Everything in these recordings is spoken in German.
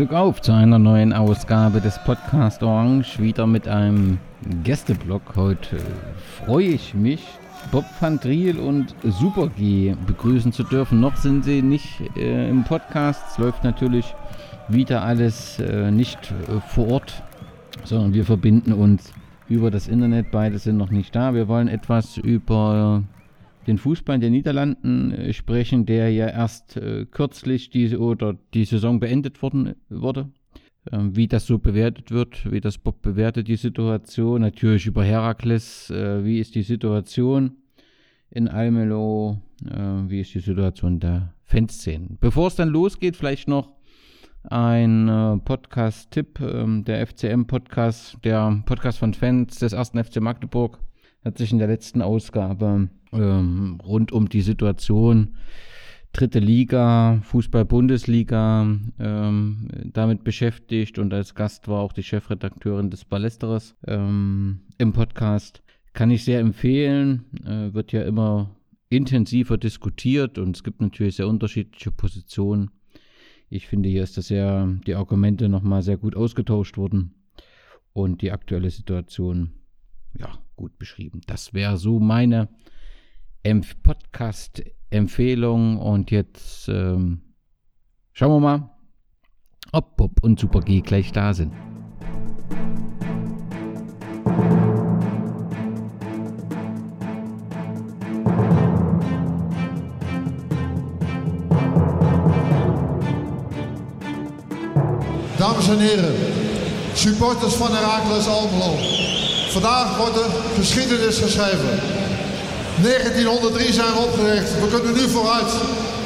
Glück auf zu einer neuen Ausgabe des Podcast Orange. Wieder mit einem Gästeblock. Heute freue ich mich, Bob van Driel und Super G begrüßen zu dürfen. Noch sind sie nicht äh, im Podcast. Es läuft natürlich wieder alles äh, nicht äh, vor Ort, sondern wir verbinden uns über das Internet. Beide sind noch nicht da. Wir wollen etwas über den Fußball in den Niederlanden äh, sprechen, der ja erst äh, kürzlich diese oder die Saison beendet worden wurde. Ähm, wie das so bewertet wird, wie das Bob bewertet die Situation. Natürlich über Herakles, äh, wie ist die Situation in Almelo, äh, wie ist die Situation der Fanszenen. Bevor es dann losgeht, vielleicht noch ein äh, Podcast-Tipp, ähm, der FCM-Podcast, der Podcast von Fans des ersten FC Magdeburg hat sich in der letzten Ausgabe ähm, rund um die Situation dritte Liga, Fußball-Bundesliga ähm, damit beschäftigt und als Gast war auch die Chefredakteurin des Ballesteres ähm, im Podcast. Kann ich sehr empfehlen, äh, wird ja immer intensiver diskutiert und es gibt natürlich sehr unterschiedliche Positionen. Ich finde, hier ist das ja die Argumente nochmal sehr gut ausgetauscht worden und die aktuelle Situation ja gut beschrieben. Das wäre so meine Podcast-Empfehlung. Und jetzt ähm, schauen wir mal, ob Bob und Super G gleich da sind. Dames en heren, supporters van Heracles Almelo. Vandaag wordt er geschiedenis geschreven. 1903 zijn we opgericht. We kunnen nu vooruit.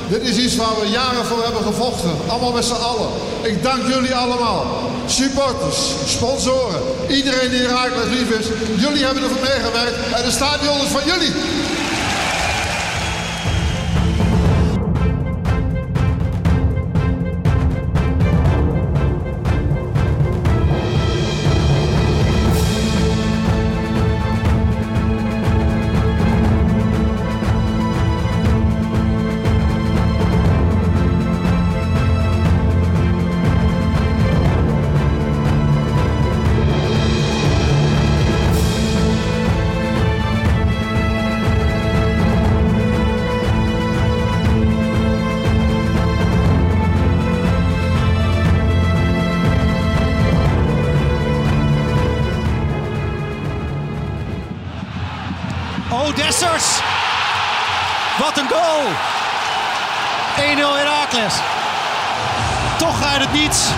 Dit is iets waar we jaren voor hebben gevochten. Allemaal met z'n allen. Ik dank jullie allemaal. Supporters, sponsoren, iedereen die Herakles lief is. Jullie hebben ervoor meegewerkt en de stadion is van jullie. Oh, Dessers. Wat een goal. 1-0 Heracles. Toch uit het niets.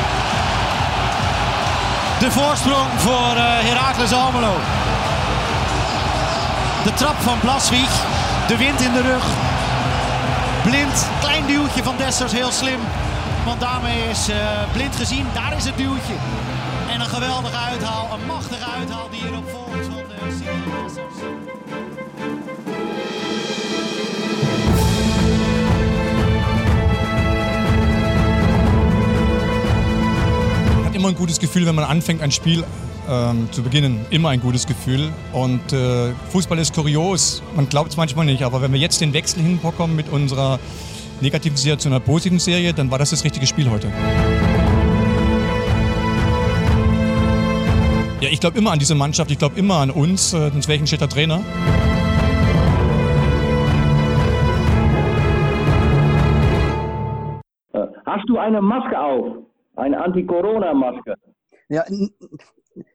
De voorsprong voor uh, Heracles Almelo. De trap van Blaswig. De wind in de rug. Blind. Klein duwtje van Dessers. Heel slim. Want daarmee is uh, blind gezien. Daar is het duwtje. En een geweldige uithaal. Een machtige uithaal die hierop volgt van Dessers. Immer ein gutes Gefühl, wenn man anfängt, ein Spiel ähm, zu beginnen. Immer ein gutes Gefühl. Und äh, Fußball ist kurios. Man glaubt es manchmal nicht. Aber wenn wir jetzt den Wechsel hinbekommen mit unserer negativen Serie zu einer positiven Serie, dann war das das richtige Spiel heute. Ja, ich glaube immer an diese Mannschaft. Ich glaube immer an uns. Äh, sonst wäre ich ein schlechter Trainer. Hast du eine Maske auf? Eine Anti-Corona-Maske? Ja, n-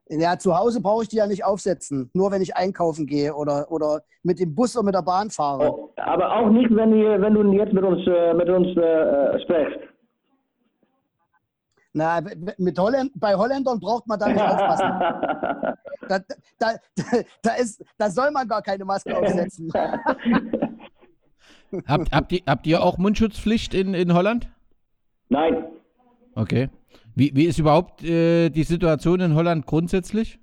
Ja, zu Hause brauche ich die ja nicht aufsetzen. Nur wenn ich einkaufen gehe oder, oder mit dem Bus oder mit der Bahn fahre. Oh, aber auch nicht, wenn, ihr, wenn du jetzt mit uns, äh, mit uns äh, sprichst. Na, mit Holländ bei Holländern braucht man da nicht aufpassen. da, da, da, ist, da soll man gar keine Maske aufsetzen. habt, habt, ihr, habt ihr auch Mundschutzpflicht in, in Holland? Nein. Okay. Wie, wie ist überhaupt äh, die Situation in Holland grundsätzlich?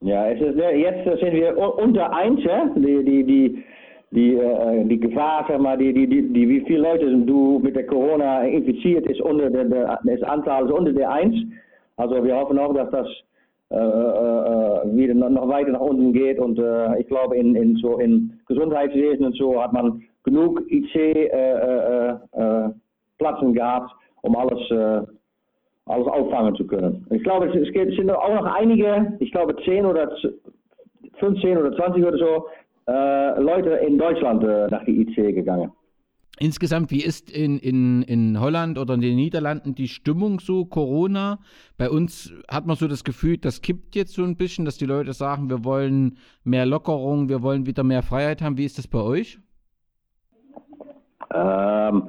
Ja, es ist, jetzt sind wir unter 1, ja? die, die, die, die, äh, die Gefahr, sag mal, die, die, die, die, wie viele Leute du mit der Corona infiziert ist, unter der, der, das Anzahl ist unter der 1. Also wir hoffen auch, dass das äh, äh, wieder noch weiter nach unten geht und äh, ich glaube in, in so in Gesundheitswesen und so hat man genug IC äh, äh, äh, Platzen gehabt, um alles alles auffangen zu können. Ich glaube, es, es sind auch noch einige, ich glaube 10 oder 15 oder 20 oder so, äh, Leute in Deutschland äh, nach die IC gegangen. Insgesamt, wie ist in, in, in Holland oder in den Niederlanden die Stimmung so, Corona? Bei uns hat man so das Gefühl, das kippt jetzt so ein bisschen, dass die Leute sagen, wir wollen mehr Lockerung, wir wollen wieder mehr Freiheit haben. Wie ist das bei euch? Ähm,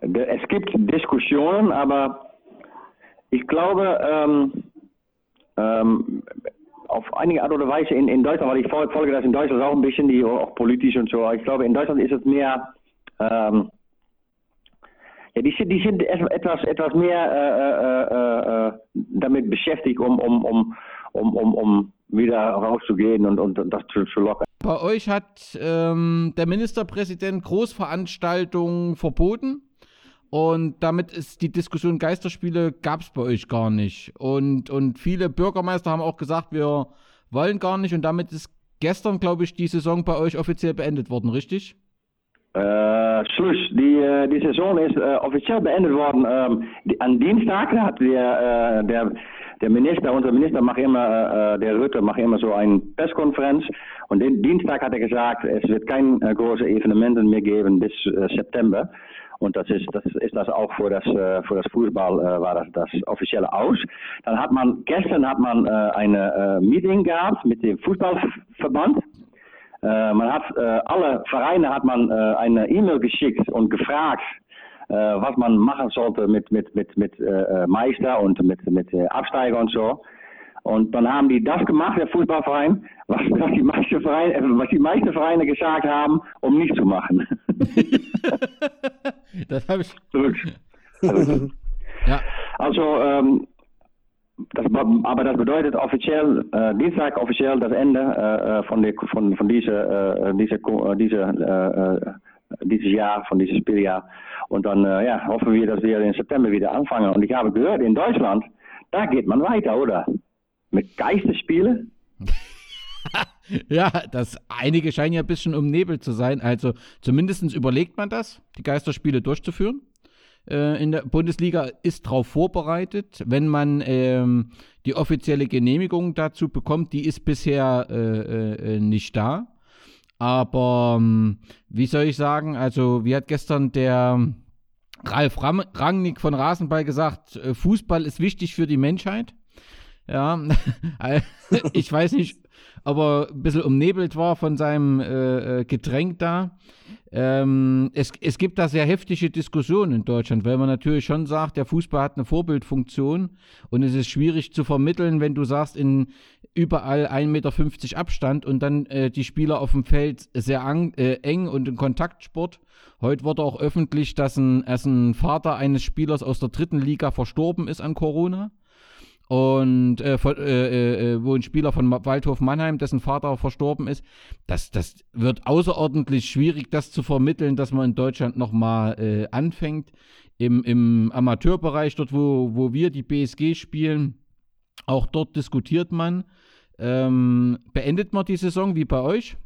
es gibt Diskussionen, aber ich glaube, ähm, ähm, auf einige Art oder Weise in, in Deutschland, weil ich folge das in Deutschland auch ein bisschen, die auch politisch und so. Ich glaube, in Deutschland ist es mehr, ähm, ja, die sind, die sind etwas, etwas mehr äh, äh, äh, damit beschäftigt, um, um, um, um, um, um wieder rauszugehen und, und das zu, zu lockern. Bei euch hat ähm, der Ministerpräsident Großveranstaltungen verboten. Und damit ist die Diskussion Geisterspiele gab es bei euch gar nicht. Und, und viele Bürgermeister haben auch gesagt, wir wollen gar nicht. Und damit ist gestern, glaube ich, die Saison bei euch offiziell beendet worden, richtig? Äh, Schluss. Die, äh, die Saison ist äh, offiziell beendet worden. Ähm, die, an Dienstag hat der, äh, der, der Minister, unser Minister macht immer, äh, der Rütte macht immer so eine Presskonferenz. Und den Dienstag hat er gesagt, es wird kein äh, große Evenementen mehr geben bis September. Und das ist das, ist das auch für das, äh, für das Fußball äh, war das, das offizielle aus. Dann hat man, gestern hat man äh, eine Meeting gehabt mit dem Fußballverband. man hat, alle Vereine hat man eine E-Mail geschickt und gefragt, was man machen sollte mit, mit, mit, mit Meister und mit, mit Absteiger und so. Und dann haben die das gemacht, der Fußballverein, was, was, die, meisten Vereine, was die meisten Vereine gesagt haben, um nicht zu machen. das habe ich. Ja. Also, ähm, das, aber das bedeutet offiziell, äh, Dienstag offiziell das Ende äh, von, die, von, von dieser, äh, diese, diese, äh, dieses Jahr, von diesem Spieljahr. Und dann ja, hoffen wir, dass wir im September wieder anfangen. Und ich habe gehört, in Deutschland, da geht man weiter, oder? Mit Geisterspielen. ja, das einige scheinen ja ein bisschen umnebelt zu sein. Also zumindest überlegt man das, die Geisterspiele durchzuführen. Äh, in der Bundesliga ist darauf vorbereitet, wenn man ähm, die offizielle Genehmigung dazu bekommt, die ist bisher äh, äh, nicht da. Aber ähm, wie soll ich sagen, also wie hat gestern der Ralf Rangnick von Rasenball gesagt, äh, Fußball ist wichtig für die Menschheit. Ja, ich weiß nicht, ob er ein bisschen umnebelt war von seinem äh, äh, Getränk da. Ähm, es, es gibt da sehr heftige Diskussionen in Deutschland, weil man natürlich schon sagt, der Fußball hat eine Vorbildfunktion und es ist schwierig zu vermitteln, wenn du sagst, in überall 1,50 Meter Abstand und dann äh, die Spieler auf dem Feld sehr ang, äh, eng und in Kontaktsport. Heute wurde auch öffentlich, dass ein, dass ein Vater eines Spielers aus der dritten Liga verstorben ist an Corona und äh, von, äh, äh, äh, wo ein Spieler von Waldhof Mannheim, dessen Vater verstorben ist, das, das wird außerordentlich schwierig, das zu vermitteln, dass man in Deutschland nochmal äh, anfängt. Im, Im Amateurbereich, dort wo, wo wir die BSG spielen, auch dort diskutiert man. Ähm, beendet man die Saison wie bei euch?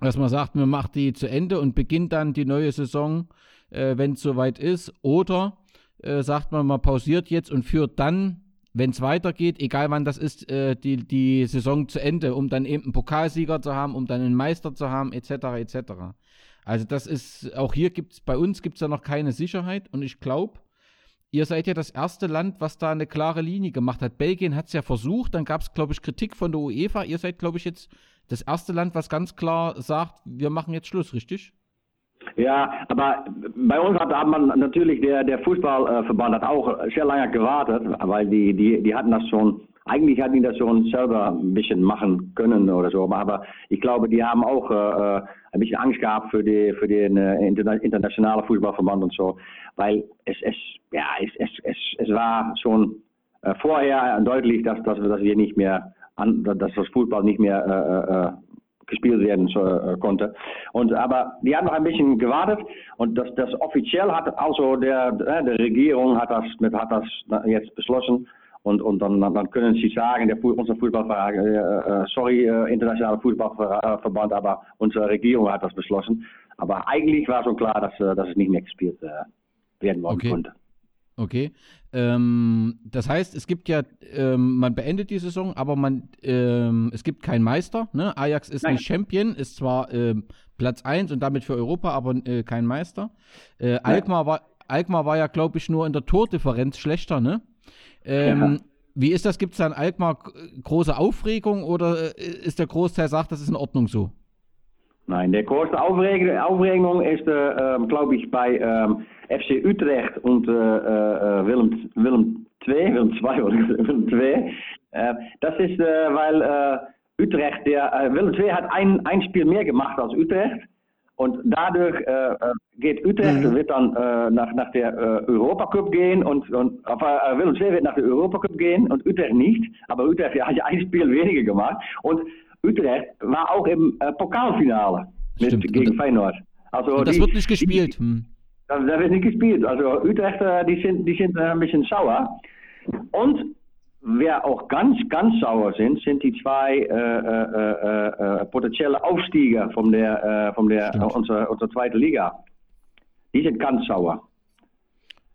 Dass man sagt, man macht die zu Ende und beginnt dann die neue Saison, äh, wenn es soweit ist. Oder äh, sagt man, man pausiert jetzt und führt dann wenn es weitergeht, egal wann das ist, äh, die, die Saison zu Ende, um dann eben einen Pokalsieger zu haben, um dann einen Meister zu haben, etc. etc. Also das ist, auch hier gibt es, bei uns gibt es ja noch keine Sicherheit und ich glaube, ihr seid ja das erste Land, was da eine klare Linie gemacht hat. Belgien hat es ja versucht, dann gab es, glaube ich, Kritik von der UEFA. Ihr seid, glaube ich, jetzt das erste Land, was ganz klar sagt, wir machen jetzt Schluss, richtig? Ja, aber bei uns hat, man natürlich, der, der Fußballverband hat auch sehr lange gewartet, weil die, die, die hatten das schon, eigentlich hatten die das schon selber ein bisschen machen können oder so, aber ich glaube, die haben auch äh, ein bisschen Angst gehabt für, die, für den äh, internationalen Fußballverband und so, weil es, es, ja, es, es, es, es war schon äh, vorher deutlich, dass, dass, dass wir nicht mehr, an, dass das Fußball nicht mehr äh, äh, gespielt werden äh, konnte. Und, aber die haben noch ein bisschen gewartet und das, das offiziell hat also der, äh, der Regierung hat das, mit, hat das jetzt beschlossen. Und, und dann, dann können sie sagen, der, unser Fußballverband, äh, äh, sorry, äh, internationale Fußballverband, aber unsere Regierung hat das beschlossen. Aber eigentlich war schon klar, dass, äh, dass es nicht mehr gespielt werden okay. konnte. Okay. Ähm, das heißt, es gibt ja, ähm, man beendet die Saison, aber man, ähm, es gibt keinen Meister. Ne? Ajax ist Nein. nicht Champion, ist zwar ähm, Platz 1 und damit für Europa, aber äh, kein Meister. Äh, Alkmaar, war, Alkmaar war ja, glaube ich, nur in der Tordifferenz schlechter, ne? Ähm, ja. Wie ist das? Gibt es da in Alkmaar große Aufregung oder äh, ist der Großteil sagt, das ist in Ordnung so? Nein, der größte Aufregung, Aufregung ist, äh, ähm, glaube ich, bei ähm, FC Utrecht und äh, äh, Willem, Willem II, Willem II oder Willem II. Äh, das ist, äh, weil äh, Utrecht, der, Willem II hat ein, ein Spiel mehr gemacht als Utrecht. Und dadurch geht Utrecht, mhm. wird dann nach, nach der Europa Cup gehen und, und Willem II wird nach der Europa Cup gehen und Utrecht nicht. Aber Utrecht hat ja ein Spiel weniger gemacht. Und Utrecht war auch im äh, Pokalfinale mit, Stimmt. gegen Feyenoord. Also das die, wird nicht gespielt. Hm. das, das, wird nicht gespielt. Also Utrecht, äh, die sind, die sind äh, ein bisschen sauer. Und wer auch ganz, ganz sauer sind, sind die zwei äh, äh potenzielle Aufstieger von der, von der unserer, unserer zweiten Liga. Die sind ganz sauer.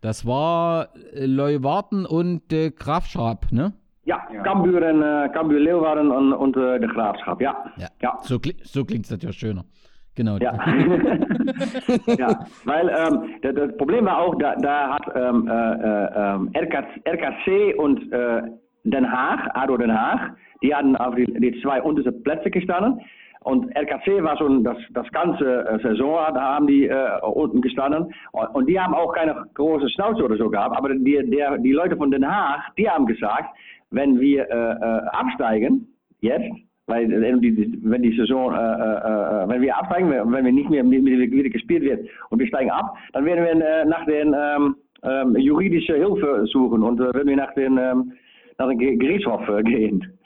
Das war Leuwarten und äh, Grafschap, ne? Ja, Cambuur en uh, Cambuur Leeuwarden und, und uh, de Graafschap, ja. Ja, ja. So, so klingt es natürlich schöner. Genau. Ja, ja weil ähm, das, das, Problem war auch, da, da hat ähm, äh, RKC, RKC und äh, Den Haag, ADO Den Haag, die hatten auf die, die zwei untersten Plätze gestanden. Und RKC war schon das, das ganze äh, Saison, da haben die äh, unten gestanden. Und die haben auch keine große Schnauze oder so gehabt. Aber die, der, die Leute von Den Haag, die haben gesagt, wenn wir äh, äh, absteigen, jetzt, weil wenn die Saison, äh, äh, wenn wir absteigen, wenn wir nicht mehr wieder gespielt wird und wir steigen ab, dann werden wir nach den ähm, ähm, juridische Hilfe suchen und äh, werden wir nach den ähm, nach den Gerichtshof gehen.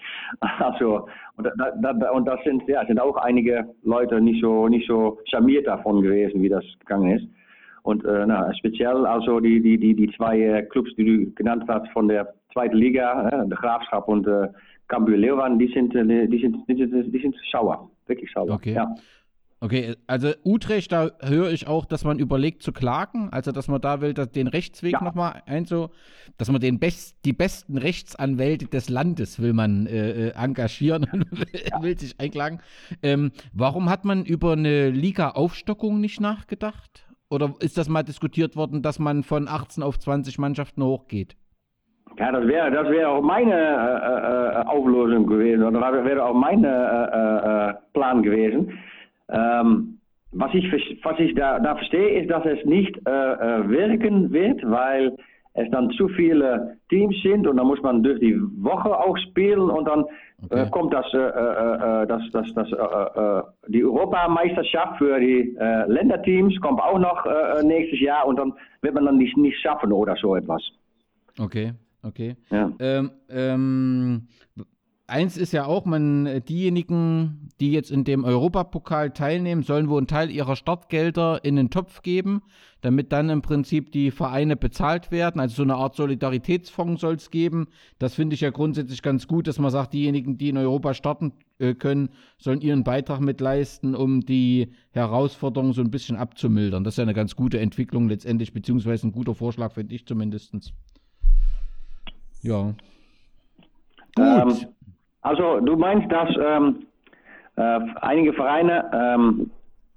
Also und, da, da, und das sind ja sind auch einige Leute nicht so nicht so charmiert davon gewesen, wie das gegangen ist. Und äh, na, speziell also die, die, die, die zwei Clubs, die du genannt hast von der zweiten Liga, äh, der Graafschap und äh, Cambuur Leeuwarden, die sind, äh, die, sind, die, sind, die sind sauer, wirklich sauer. Okay. Ja. Okay, also Utrecht, da höre ich auch, dass man überlegt zu klagen, also dass man da will, dass den Rechtsweg ja. nochmal einso, dass man den best, die besten Rechtsanwälte des Landes will man äh, engagieren und ja. will sich einklagen. Ähm, warum hat man über eine Liga-Aufstockung nicht nachgedacht? Oder ist das mal diskutiert worden, dass man von 18 auf 20 Mannschaften hochgeht? Ja, das wäre das wär auch meine äh, äh, Auflösung gewesen. Oder das wäre auch mein äh, äh, Plan gewesen. Ähm, was ich, was ich da, da verstehe, ist, dass es nicht äh, äh, wirken wird, weil es dann zu viele Teams sind und dann muss man durch die Woche auch spielen und dann okay. äh, kommt das, äh, äh, das, das, das äh, die Europameisterschaft für die Länderteams kommt auch noch nächstes Jahr und dann wird man dann nicht, nicht schaffen oder so etwas. Okay, okay. Ja. Ähm, ähm, eins ist ja auch, man, diejenigen, die jetzt in dem Europapokal teilnehmen, sollen wohl einen Teil ihrer Startgelder in den Topf geben, damit dann im Prinzip die Vereine bezahlt werden. Also so eine Art Solidaritätsfonds soll es geben. Das finde ich ja grundsätzlich ganz gut, dass man sagt, diejenigen, die in Europa starten äh, können, sollen ihren Beitrag mit leisten, um die Herausforderungen so ein bisschen abzumildern. Das ist ja eine ganz gute Entwicklung letztendlich, beziehungsweise ein guter Vorschlag, finde ich zumindest. Ja. Gut. Ähm, also du meinst, dass ähm, äh, einige Vereine ähm,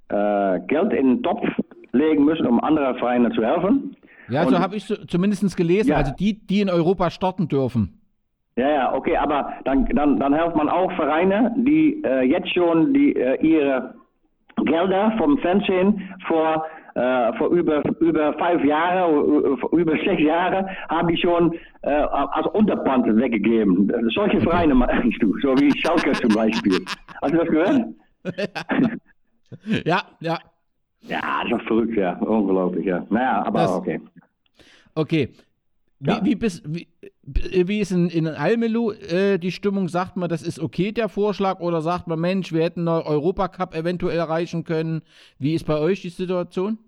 äh, Geld in den Topf legen müssen, um anderen Vereinen zu helfen. Ja, so habe ich so, zumindest gelesen. Ja. Also die, die in Europa starten dürfen. Ja, ja, okay, aber dann, dann, dann hilft man auch Vereine, die äh, jetzt schon die, äh, ihre Gelder vom Fernsehen vor, äh, vor über, über fünf Jahre, äh, über sechs Jahre, haben die schon äh, als Unterpant weggegeben. Solche Vereine meinst du, so wie Schalke zum Beispiel. Hast du das gehört? Ja, ja. Ja, das ist verrückt, ja. Unglaublich, ja. Naja, aber Das- okay. Okay. Wie, Ja. wie, bist, wie, wie ist in, in Almelo äh, die Stimmung? Sagt man, das ist okay, der Vorschlag? Oder sagt man, Mensch, wir hätten einen Europacup eventuell erreichen können? Wie ist bei euch die Situation?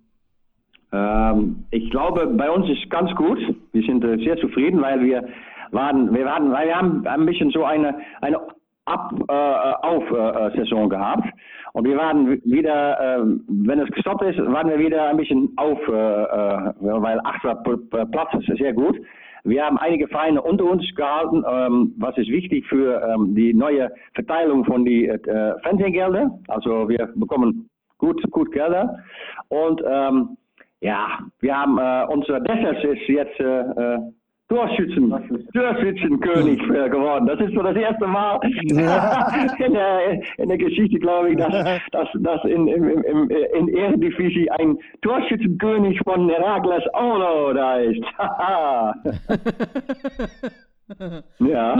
Ähm, ich glaube, bei uns ist ganz gut. Wir sind äh, sehr zufrieden, weil wir waren, wir waren, weil wir haben ein bisschen so eine, eine Ab, äh, auf äh, Saison gehabt. Und wir waren wieder, äh, wenn es gestoppt ist, waren wir wieder ein bisschen auf, äh, äh, weil achter Platz ist sehr gut. Wir haben einige Vereine unter uns gehalten, ähm, was ist wichtig für ähm, die neue Verteilung von die äh, Fernsehgelder. Also wir bekommen gut, gut Gelder. Und ähm, ja, wir haben äh, unser Dessers ist jetzt äh, äh, Torschützen, Torschützenkönig äh, geworden. Das ist so das erste Mal in, der, in der Geschichte, glaube ich, dass, dass, dass in, im, im, in Eredivisie ein Torschützenkönig von Herakles Olo da ist. Ja.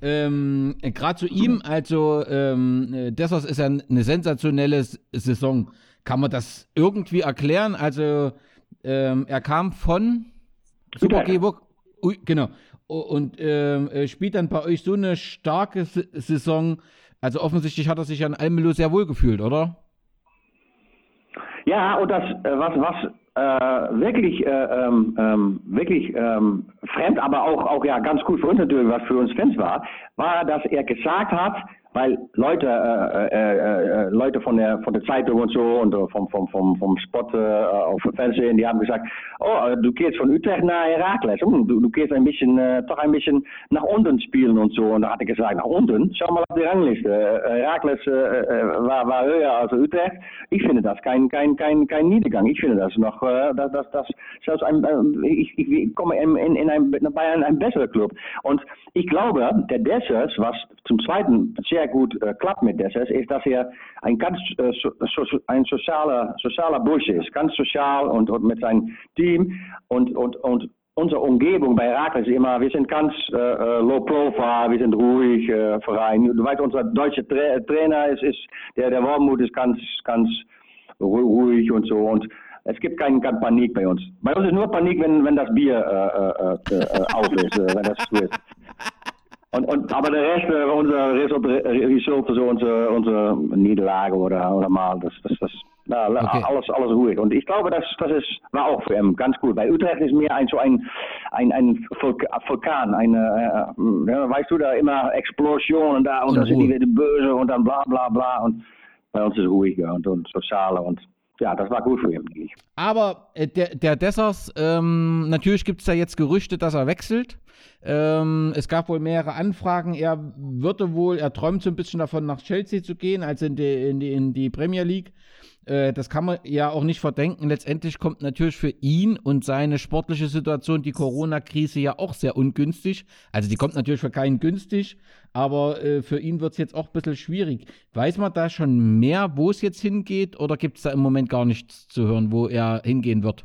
Ähm, Gerade zu ihm, also ähm, äh, Dessers ist ja eine sensationelle Saison. Kann man das irgendwie erklären? Also ähm, er kam von Super. Geburg, Ui, genau, und ähm, äh, spielt dann bei euch so eine starke S Saison. Also offensichtlich hat er sich an Almelo sehr wohl gefühlt, oder? Ja, und das, äh, was, was äh, wirklich, äh, ähm, ähm, wirklich ähm, fremd, aber auch, auch ja ganz gut für uns natürlich, was für uns Fans war, war, dass er gesagt hat, weil Leute, äh, äh, äh, Leute von der von der Zeitung und so und äh, vom vom vom vom Spot äh, auf Fernsehen, die haben gesagt, oh, äh, du gehst von Utrecht nach Herakles, hm, du, du gehst ein bisschen äh, doch ein bisschen nach unten spielen und so. Und da hat er gesagt, nach unten, schau mal auf die Rangliste. Äh, Herakles äh, äh, war, war höher als Utrecht. Ich finde das kein kein kein kein Niedergang. Ich finde das noch, äh, dass das das selbst ein, äh, ich, ich, ich komme in, in, in ein, bei einem besseren Club. Und ich glaube, der Dessers, was zum Zweiten sehr gut äh, klappt mit Dessers, ist, dass er ein ganz äh, so, so, ein sozialer, sozialer Bursche ist. Ganz sozial und, und mit seinem Team und, und, und unsere Umgebung bei Herakles ist immer, wir sind ganz äh, äh, low profile, wir sind ruhig, äh, Verein. Du weißt, unser deutscher Tra Trainer ist, ist der, der Wormut ist ganz, ganz ru- ruhig und so und es gibt keinen kein Panik bei uns. Bei uns ist nur Panik, wenn, wenn das Bier äh, äh, äh, auf ist, äh, wenn das so ist. Und, und, aber der Rest, äh, unser Result, Result so unsere, unsere Niederlage oder, oder mal, das, das, das na, Okay. alles, alles ruhig. Und ich glaube, das, das ist, war auch für ihn ganz gut. Bei Utrecht ist mehr ein, so ein, ein, ein Vulka- Vulkan, eine, äh, ja, weißt du, da immer Explosionen da und, Und dann sind die wieder böse und dann bla bla bla. Und bei uns ist es ruhiger und, und sozialer und ja, das war gut für ihn. Aber äh, der, der Dessers, ähm, natürlich gibt es da jetzt Gerüchte, dass er wechselt. Ähm, es gab wohl mehrere Anfragen. Er würde wohl, er träumt so ein bisschen davon, nach Chelsea zu gehen, also in die, in die, in die Premier League. Äh, das kann man ja auch nicht verdenken. Letztendlich kommt natürlich für ihn und seine sportliche Situation die Corona-Krise ja auch sehr ungünstig. Also die kommt natürlich für keinen günstig, aber äh, für ihn wird es jetzt auch ein bisschen schwierig. Weiß man da schon mehr, wo es jetzt hingeht oder gibt es da im Moment gar nichts zu hören, wo er hingehen wird?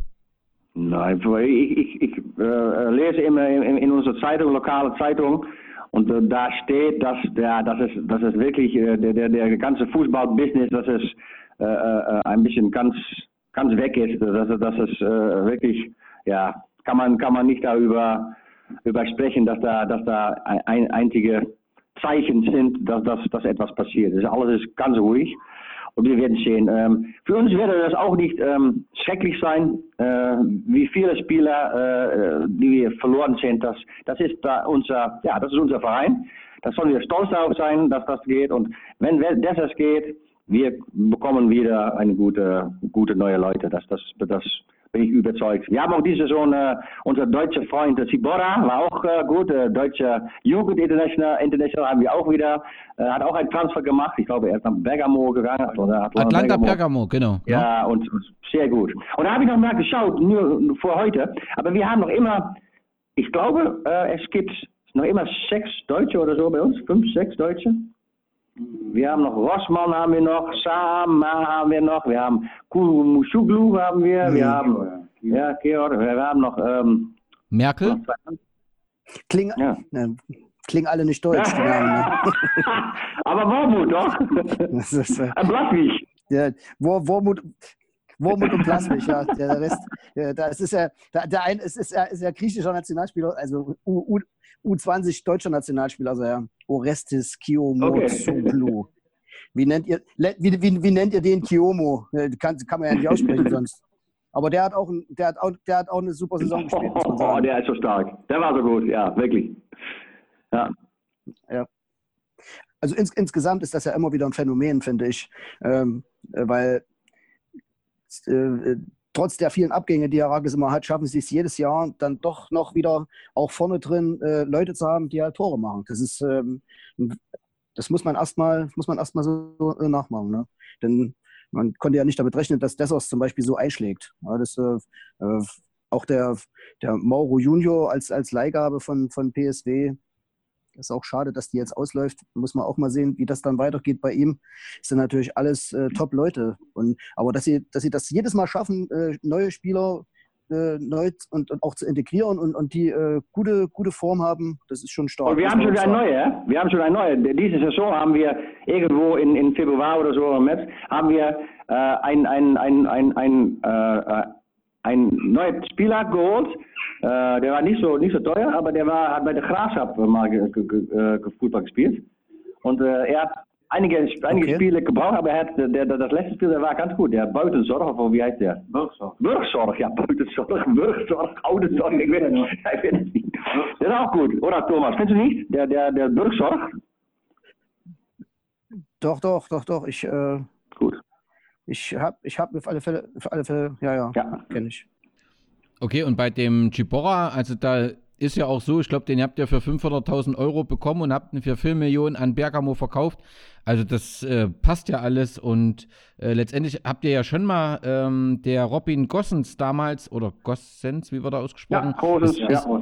Nein, ich, ich, ich äh, lese immer in, in unserer Zeitung, lokale Zeitung, und äh, da steht, dass der, dass es, dass es wirklich äh, der, der, der ganze Fußballbusiness, dass es äh, äh, ein bisschen ganz, ganz weg ist, dass, dass äh, wirklich, ja, kann man, kann man nicht darüber über sprechen, dass da, dass da ein, einzige Zeichen sind, dass, dass, dass etwas passiert. Also alles ist ganz ruhig. Und wir werden sehen. Ähm, für uns werde das auch nicht ähm, schrecklich sein, äh, wie viele Spieler, äh, die wir verloren sind. Das, das ist da unser, ja, das ist unser Verein. Da sollen wir stolz darauf sein, dass das geht. Und wenn das geht, wir bekommen wieder eine gute, gute neue Leute. Das, das, das bin ich überzeugt. Wir haben auch diese Saison äh, unser deutscher Freund Sibora, war auch äh, gut. Äh, deutsche Jugend International, International haben wir auch wieder. Äh, hat auch einen Transfer gemacht. Ich glaube, er ist nach Bergamo gegangen. Oder Atlanta Bergamo. Bergamo, genau. Ja, ja. Und, und, sehr gut. Und da habe ich noch mal geschaut, nur vor heute. Aber wir haben noch immer, ich glaube, äh, es gibt noch immer sechs Deutsche oder so bei uns. Fünf, sechs Deutsche. Wir haben noch Rossmann haben wir noch, Sama haben wir noch, wir haben Kurumushuglu haben wir, wir haben, ja, Georg, wir haben noch, ähm, Merkel? Klingen, ja. ne, klingen alle nicht deutsch, die Namen. Ne? Aber Wormut, doch. Das ist, äh, Blaswig. Ja, Wormut, Wormut und Plaswig, ja. Der Rest, ja, das ist ja, der, der ein, es ist ja, ist ja griechischer Nationalspieler, also U, U, U20 deutscher Nationalspieler, also ja, Orestes Kiyomotsoglu. Okay. Wie nennt ihr, wie, wie, wie nennt ihr den Kiyomo? Kann, kann man ja nicht aussprechen sonst. Aber der hat auch, der hat auch, der hat auch eine super Saison gespielt. Oh, der ist so stark. Der war so gut, ja, wirklich. Ja. ja. Also ins, insgesamt ist das ja immer wieder ein Phänomen, finde ich. Ähm, weil äh, trotz der vielen Abgänge, die Herakles immer hat, schaffen sie es jedes Jahr dann doch noch wieder auch vorne drin äh, Leute zu haben, die halt Tore machen. Das ist, ähm, das muss man erstmal, muss man erstmal so äh, nachmachen. Ne? Denn man konnte ja nicht damit rechnen, dass Dessos zum Beispiel so einschlägt. Ja, das, äh, äh auch der, der Mauro Junior als, als Leihgabe von, von PSW, ist auch schade, dass die jetzt ausläuft. Muss man auch mal sehen, wie das dann weitergeht bei ihm. Das sind natürlich alles äh, Top-Leute. aber dass sie, dass sie das jedes Mal schaffen, äh, neue Spieler äh, neu und, und, auch zu integrieren und, und die äh, gute, gute Form haben, das ist schon stark. Und wir haben schon ein neue, wir haben schon ein neue. Diese Saison haben wir irgendwo in, in Februar oder so im März haben wir äh, ein, ein, ein, ein, ein, ein neuer Spieler geholt äh, der war nicht so, nicht so teuer, aber der war, hat bei der Graafschap mal ge, ge, ge, Fußball gespielt. Und äh, er hat einige, einige okay. Spiele gebraucht, aber er hat, der, der, das letzte Spiel der war ganz gut. Der Buitenzorg, of wie heißt der? Burgzorg. Burgzorg, ja, Buitenzorg, Burgzorg, Ouderzorg, ich weiß, ich weiß es nicht. Der ist auch gut, oder Thomas? Findest du nicht? Der, der, der Burgzorg? Doch, doch, doch, doch. Ich, äh. Ich habe ich hab auf alle Fälle, auf alle Fälle, ja, ja, ja. kenne ich. Okay, und bei dem Chibora, also da ist ja auch so, ich glaube, den habt ihr für 500.000 Euro bekommen und habt ihn für 4 Millionen an Bergamo verkauft. Also das äh, passt ja alles und äh, letztendlich habt ihr ja schon mal ähm, der Robin Gossens damals, oder Gossens, wie wird er ausgesprochen? Ja, Gossens, ist, ja,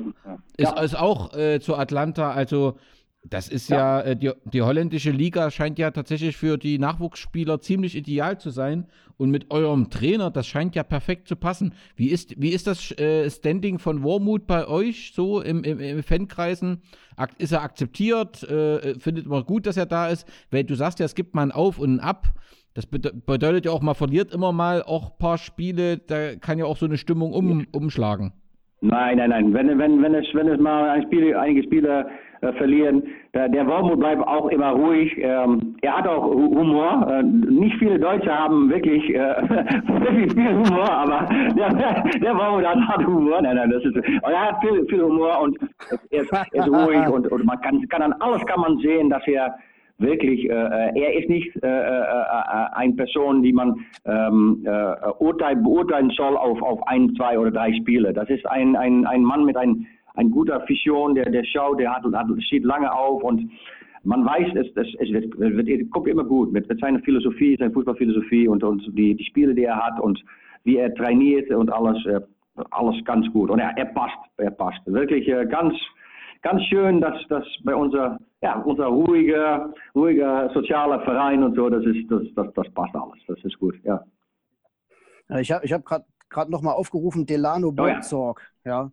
ist, ist, ist, auch äh, zu Atlanta, also das ist ja, ja äh, die, die holländische Liga scheint ja tatsächlich für die Nachwuchsspieler ziemlich ideal zu sein. Und mit eurem Trainer, das scheint ja perfekt zu passen. Wie ist, wie ist das äh, Standing von Wormut bei euch so im, im, im Fankreisen? Ak ist er akzeptiert? Äh, findet man gut, dass er da ist? Weil du sagst ja, es gibt mal ein Auf und ein Ab. Das bedeutet ja auch, man verliert immer mal auch ein paar Spiele. Da kann ja auch so eine Stimmung um, umschlagen. Nein, nein, nein. Wenn, wenn, wenn, es, wenn es mal ein Spiel, einige Spieler verlieren, der, Wormut bleibt auch immer ruhig. Ähm, er hat auch Humor. Äh, nicht viele Deutsche haben wirklich, äh, wirklich viel Humor, aber der, der Wormut hat, hat Humor. Nein, nein, das ist, er hat viel, viel Humor und er ist, ist ruhig und, und man kann, kann an alles kann man sehen, dass er wirklich, äh, er ist nicht äh, äh, eine Person, die man ähm, urteil, beurteilen soll auf, auf ein, zwei oder drei Spiele. Das ist ein, ein, ein Mann mit ein, ein guter Vision, der, der schaut, der hat, hat, steht lange auf und man weiß, es, es, es, wird, wird, es kommt immer gut mit, mit seiner Philosophie, seiner Fußballphilosophie und, und die, die Spiele, die er hat und wie er trainiert und alles, alles ganz gut. Und er, er passt, er passt. Wirklich ganz, ganz schön, dass das bei unser, ja, unser ruhiger, ruhiger sozialer Verein und so, das ist, das, das, das passt alles. Das ist gut, ja. Ich habe ich hab gerade noch mal aufgerufen, Delano oh, ja. ja.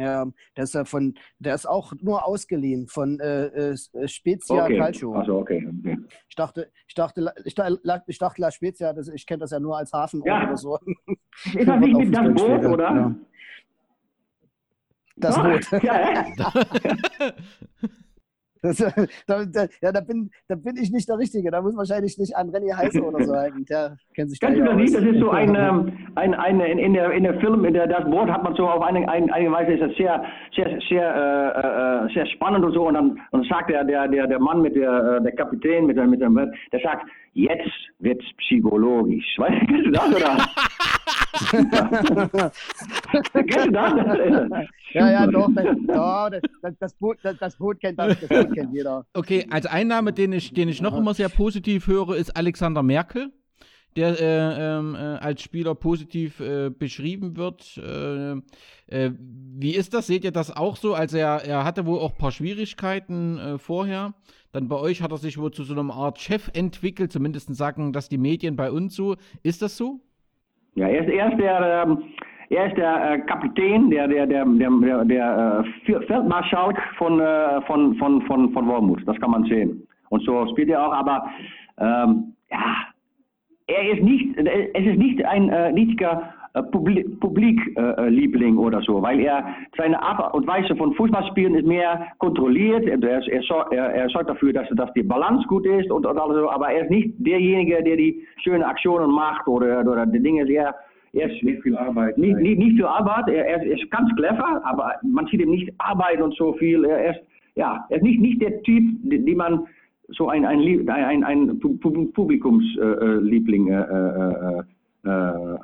Ja, der ist ja von, der ist auch nur ausgeliehen von äh, äh, Spezia okay. Calcio. Also okay. okay. Ich dachte, ich dachte, ich dachte, ich dachte La Spezia, das, ich kenne das ja nur als Hafen ja. oder so. Ist das nicht mit das Boot, oder? Ja. Das Boot. Ja, Das, da, da, ja, da bin, da bin ich nicht der Richtige. Da muss wahrscheinlich nicht an René Heiße oder so hängen. Der kennt sich Kennst da du das ja nicht? Das ist so ein, ähm, ein, eine, in, der, in der Film, in der, das Wort hat man so auf eine, eine, eine Weise, ist das sehr, sehr, sehr, äh, äh, sehr spannend und so. Und dann, und dann sagt der, der, der, der Mann mit der, äh, der Kapitän, mit, der, mit dem, der sagt, jetzt wird's psychologisch. Weißt du, kennst du das oder? kennst du das? Ja, ja, doch. Das, doch, das, das, das, Boot, das, das Boot kennt das, das Boot kennt jeder. Okay, also ein Name, den ich, den ich noch immer sehr positiv höre, ist Alexander Merkel, der äh, ähm, äh, als Spieler positiv äh, beschrieben wird. Äh, äh, wie ist das? Seht ihr das auch so? Also er, er hatte wohl auch ein paar Schwierigkeiten äh, vorher. Dann bei euch hat er sich wohl zu so einer Art Chef entwickelt, zumindest sagen das die Medien bei uns so. Ist das so? Ja, er ist, er ist der, ähm, er ist der äh, Kapitän, der, der, der, der, der, der äh, Feldmarschalk von, äh, von, von, von, von Wormut. Das kann man sehen. Und so spielt er auch, aber ähm, ja, er ist nicht, es ist nicht ein äh, richtiger äh, Publik, Publikliebling oder so, weil er seine Art und Weise von Fußballspielen ist mehr kontrolliert. Er, er, er, sorgt dafür, dass, dass die Balance gut ist und, und alles so, aber er ist nicht derjenige, der die schönen Aktionen macht oder, oder die Dinge sehr. Er ist Nicht viel Arbeit. nicht, nicht, nicht viel Arbeit, er, er ist ganz clever, aber man sieht ihm nicht Arbeit und so viel. Er ist, ja, er ist nicht, nicht der Typ, den man so ein, ein, ein, ein, ein Pu- Pu- Publikumsliebling äh, äh, äh, äh,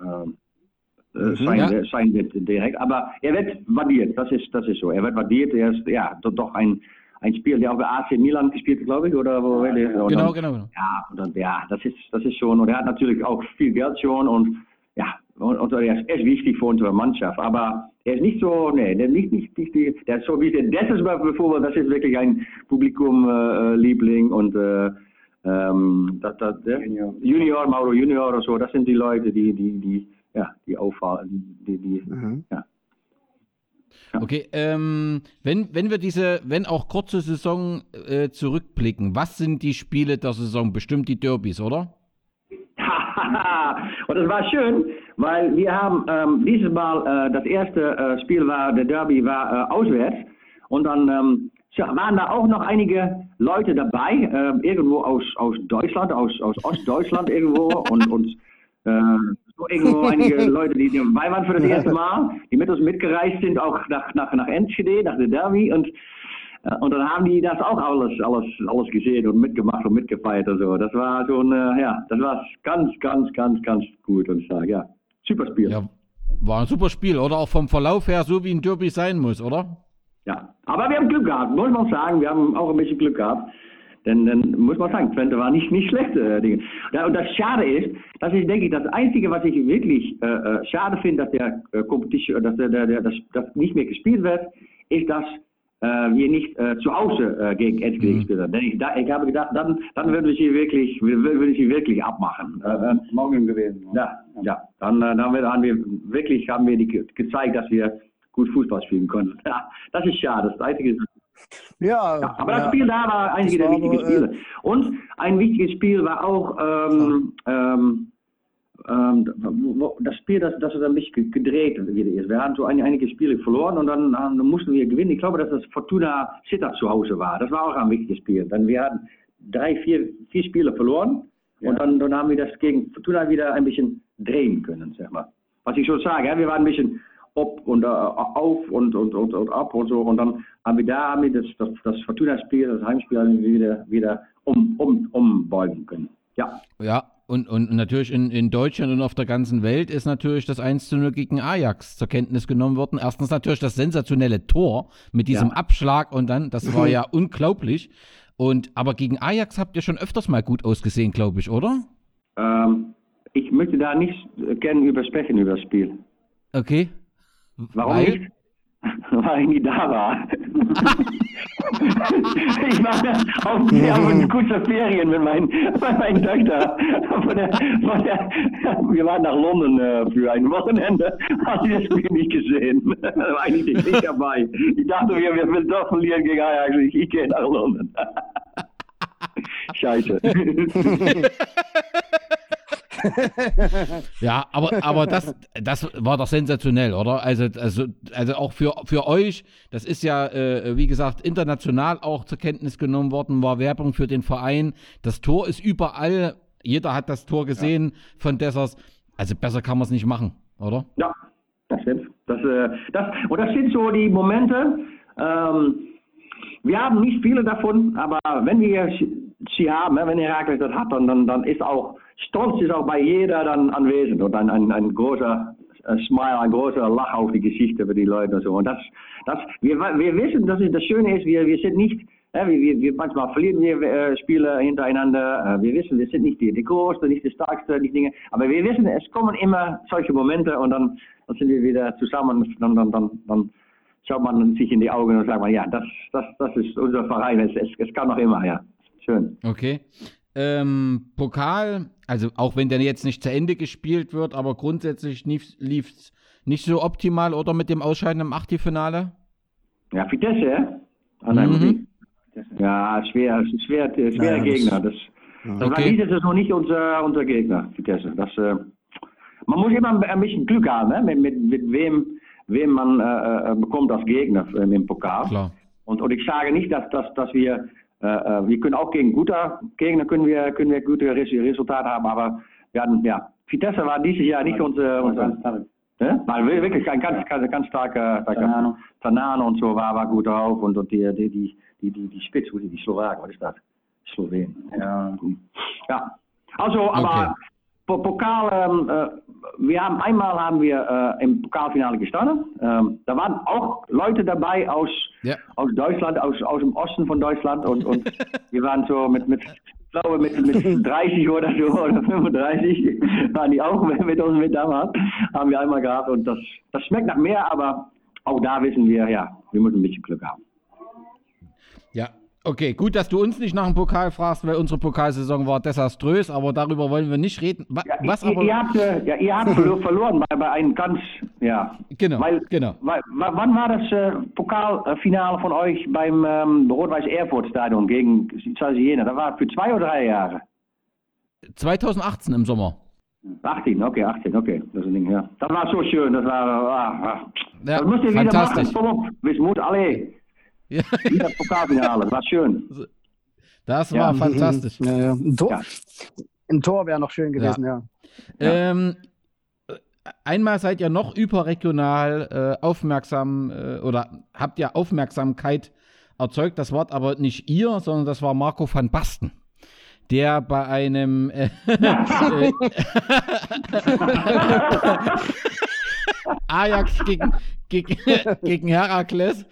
äh, sein, Ja. sein wird direkt. Aber er wird validiert, das ist, das ist so. Er wird validiert, er ist ja doch, ein, ein Spieler, der auch bei AC Milan gespielt hat, glaube ich, oder wo und Genau, genau. genau. ja, und dann, ja, das ist, das ist schon, und er hat natürlich auch viel Geld schon und ja, und, und er ist, er ist wichtig für unsere Mannschaft, aber er ist nicht so, nee, der nicht, nicht, nicht die, der ist so wie der Dessus bevor, das ist wirklich ein Publikum-Liebling und äh, ähm, das, das, der, Junior. Junior, Mauro Junior oder so, das sind die Leute, die, die, die, ja, die auffallen, die, die, ja. Okay, ähm, wenn, wenn wir diese, wenn auch kurze Saison äh, zurückblicken, was sind die Spiele der Saison? Bestimmt die Derbys, oder? und das war schön, weil wir haben ähm, dieses Mal, äh, das erste äh, Spiel war, der Derby war äh, auswärts. Und dann ähm, waren da auch noch einige Leute dabei, äh, irgendwo aus, aus Deutschland, aus, aus Ostdeutschland irgendwo und, und äh, so irgendwo einige Leute, die dabei waren für das erste Mal, die mit uns mitgereist sind, auch nach, nach, nach Enschede, nach der Derby. Und und dann haben die das auch alles, alles, alles gesehen und mitgemacht und mitgefeiert und so. Das war so ein, äh, ja, das war ganz, ganz, ganz, ganz gut und ich sage, ja, super Spiel. Ja, war ein super Spiel, oder? Auch vom Verlauf her, so wie ein Derby sein muss, oder? Ja, aber wir haben Glück gehabt, muss man sagen. Wir haben auch ein bisschen Glück gehabt. Denn dann muss man sagen, Twente war nicht, nicht schlecht. Äh, Dinge. Und das Schade ist, das ist, denke ich, das Einzige, was ich wirklich äh, äh, schade finde, dass der äh, Competition, dass, der, der, der, das, das nicht mehr gespielt wird, ist, dass wir nicht äh, zu Hause äh, gegen Enschede Mhm. gespielt haben. Denn ich, da, ich habe gedacht, dann, dann würden wir sie wirklich, würden wir sie wirklich abmachen. Äh, äh, Morgen gewesen. ja, ja. Dann, äh, dann haben, wir, wirklich haben wir die, ge- gezeigt, dass wir gut Fußball spielen können. Ja, das ist schade. Das Einzige ist, Ja, ja, aber ja. das Spiel da war einige Das der wichtigen äh, Spiele. Und ein wichtiges Spiel war auch ähm, ähm, ähm, das Spiel, das, das ein bisschen gedreht wieder ist. Wir haben so ein, einige Spiele verloren und dann, ähm, mussten wir gewinnen. Ich glaube, dass das Fortuna Sittard zu Hause war. Das war auch ein wichtiges Spiel. Dann wir hatten drei, vier, vier Spiele verloren und dann, dann haben wir das gegen Fortuna wieder ein bisschen drehen können, sag mal. Was ich so sage, ja, wir waren ein bisschen op und äh, auf und, und, und, und ab und so und dann haben wir da haben wir das, das, das Fortuna-Spiel, das Heimspiel wieder, wieder um, um, umbeugen können. Ja. Ja, und, und natürlich in, in Deutschland und auf der ganzen Welt ist natürlich das 1 zu 0 gegen Ajax zur Kenntnis genommen worden. Erstens natürlich das sensationelle Tor mit diesem Ja. Abschlag und dann, das war ja unglaublich. Und aber gegen Ajax habt ihr schon öfters mal gut ausgesehen, glaube ich, oder? Ähm, ich möchte da nicht gerne über sprechen über das Spiel. Okay. Warum Weil? nicht? Weil ich nie da war. ich war auf, auf eine kurze Ferien mit, mein, mit Tochter. Von der, von der, wir waren nach London äh, für ein Wochenende. Habe ich das Spiel nicht gesehen. Da war eigentlich nicht dabei. Ich dachte, wir, wir will doch verlieren gegen Ajax. Ich, ich gehe nach London. Scheiße. Ja, aber, aber das, das war doch sensationell, oder? Also, also, also auch für, für euch, das ist ja, äh, wie gesagt, international auch zur Kenntnis genommen worden, war Werbung für den Verein. Das Tor ist überall, jeder hat das Tor gesehen von Dessers. Also besser kann man es nicht machen, oder? Ja, das stimmt. Das, äh, das, und das sind so die Momente, ähm, wir haben nicht viele davon, aber wenn wir sie haben, wenn Herakles das hat, dann, dann, dann ist auch, Stolz ist auch bei jeder dann anwesend und ein, ein, ein großer äh, Smile, ein großer Lach auf die Gesichter für die Leute und so. Und das, das, wir, wir wissen, dass es das Schöne ist, wir, wir sind nicht, äh, wir, wir, manchmal verlieren wir äh, Spiele hintereinander, äh, wir wissen, wir sind nicht die, die Größte, nicht die Starkste, nicht Dinge, aber wir wissen, es kommen immer solche Momente und dann, dann sind wir wieder zusammen dann, dann, dann, dann schaut man sich in die Augen und sagt man, ja, das, das, das ist unser Verein, es, es, es kann noch immer, ja. Schön. Okay. Ähm, Pokal, also auch wenn der jetzt nicht zu Ende gespielt wird, aber grundsätzlich lief es nicht so optimal oder mit dem Ausscheiden im Achtelfinale? Ja, Vitesse, ja? Ah, Mhm. Ja, schwer, schwer, schwer Naja, das- Gegner. Das, das war Okay. diese Saison nicht unser, unser Gegner, Vitesse. Das, äh, man muss immer ein bisschen Glück haben, ne? mit, mit, mit wem, wem man äh, äh, bekommt als Gegner äh, im Pokal. Klar. Und, und ich sage nicht, dass, dass, dass wir, äh, äh, wir können auch gegen gute Gegner können wir, können wir gute Res Resultate haben, aber wir hatten, ja, Vitesse war dieses Jahr nicht unser, unser ja? Weil wir- wirklich ein ganz, ganz, ganz starker, Tanano. Tanano und so war, war gut drauf und, und die, die, die, die, die, die Spitze, die, die Slowaken, was ist das? Slowen. Ja. Ja. Also, aber Po- Pokal, ähm, äh, wir haben einmal haben wir äh, im Pokalfinale gestanden. Ähm, da waren auch Leute dabei aus, Ja. aus Deutschland, aus, aus dem Osten von Deutschland und, und wir waren so mit, mit ich glaube mit, mit 30 oder so oder 35 waren die auch mit, mit uns mit damals. Haben wir einmal gehabt und das, das schmeckt nach mehr, aber auch da wissen wir, ja, wir müssen ein bisschen Glück haben. Ja. Okay, gut, dass du uns nicht nach dem Pokal fragst, weil unsere Pokalsaison war desaströs, aber darüber wollen wir nicht reden. Wa- Ja, Was ihr, aber. ihr habt, äh, ja, ihr habt verlo- verloren bei, bei einem ganz, ja. Genau, Weil, genau. Weil, wa- wann war das äh, Pokalfinale von euch beim ähm, Rot-Weiß-Erfurt-Stadion gegen Jena? Das war für zwei oder drei Jahre? 2018 im Sommer. 18, okay, 18, okay. Das, ist ein Ding, ja. das war so schön, das war, ah, ah. Ja, das müsst ihr wieder fantastisch. machen, Wismut, alle, Ja, wieder Pokalfinale, das war schön. das Ja. war fantastisch. Ja, ja. Ein Tor, Ja. ein Tor wäre noch schön gewesen, ja. Ähm, äh, einmal seid ihr noch überregional äh, aufmerksam äh, oder habt ihr Aufmerksamkeit erzeugt. Das Wort aber nicht ihr, sondern das war Marco van Basten. Der bei einem äh, äh, Ajax gegen, gegen, gegen Herakles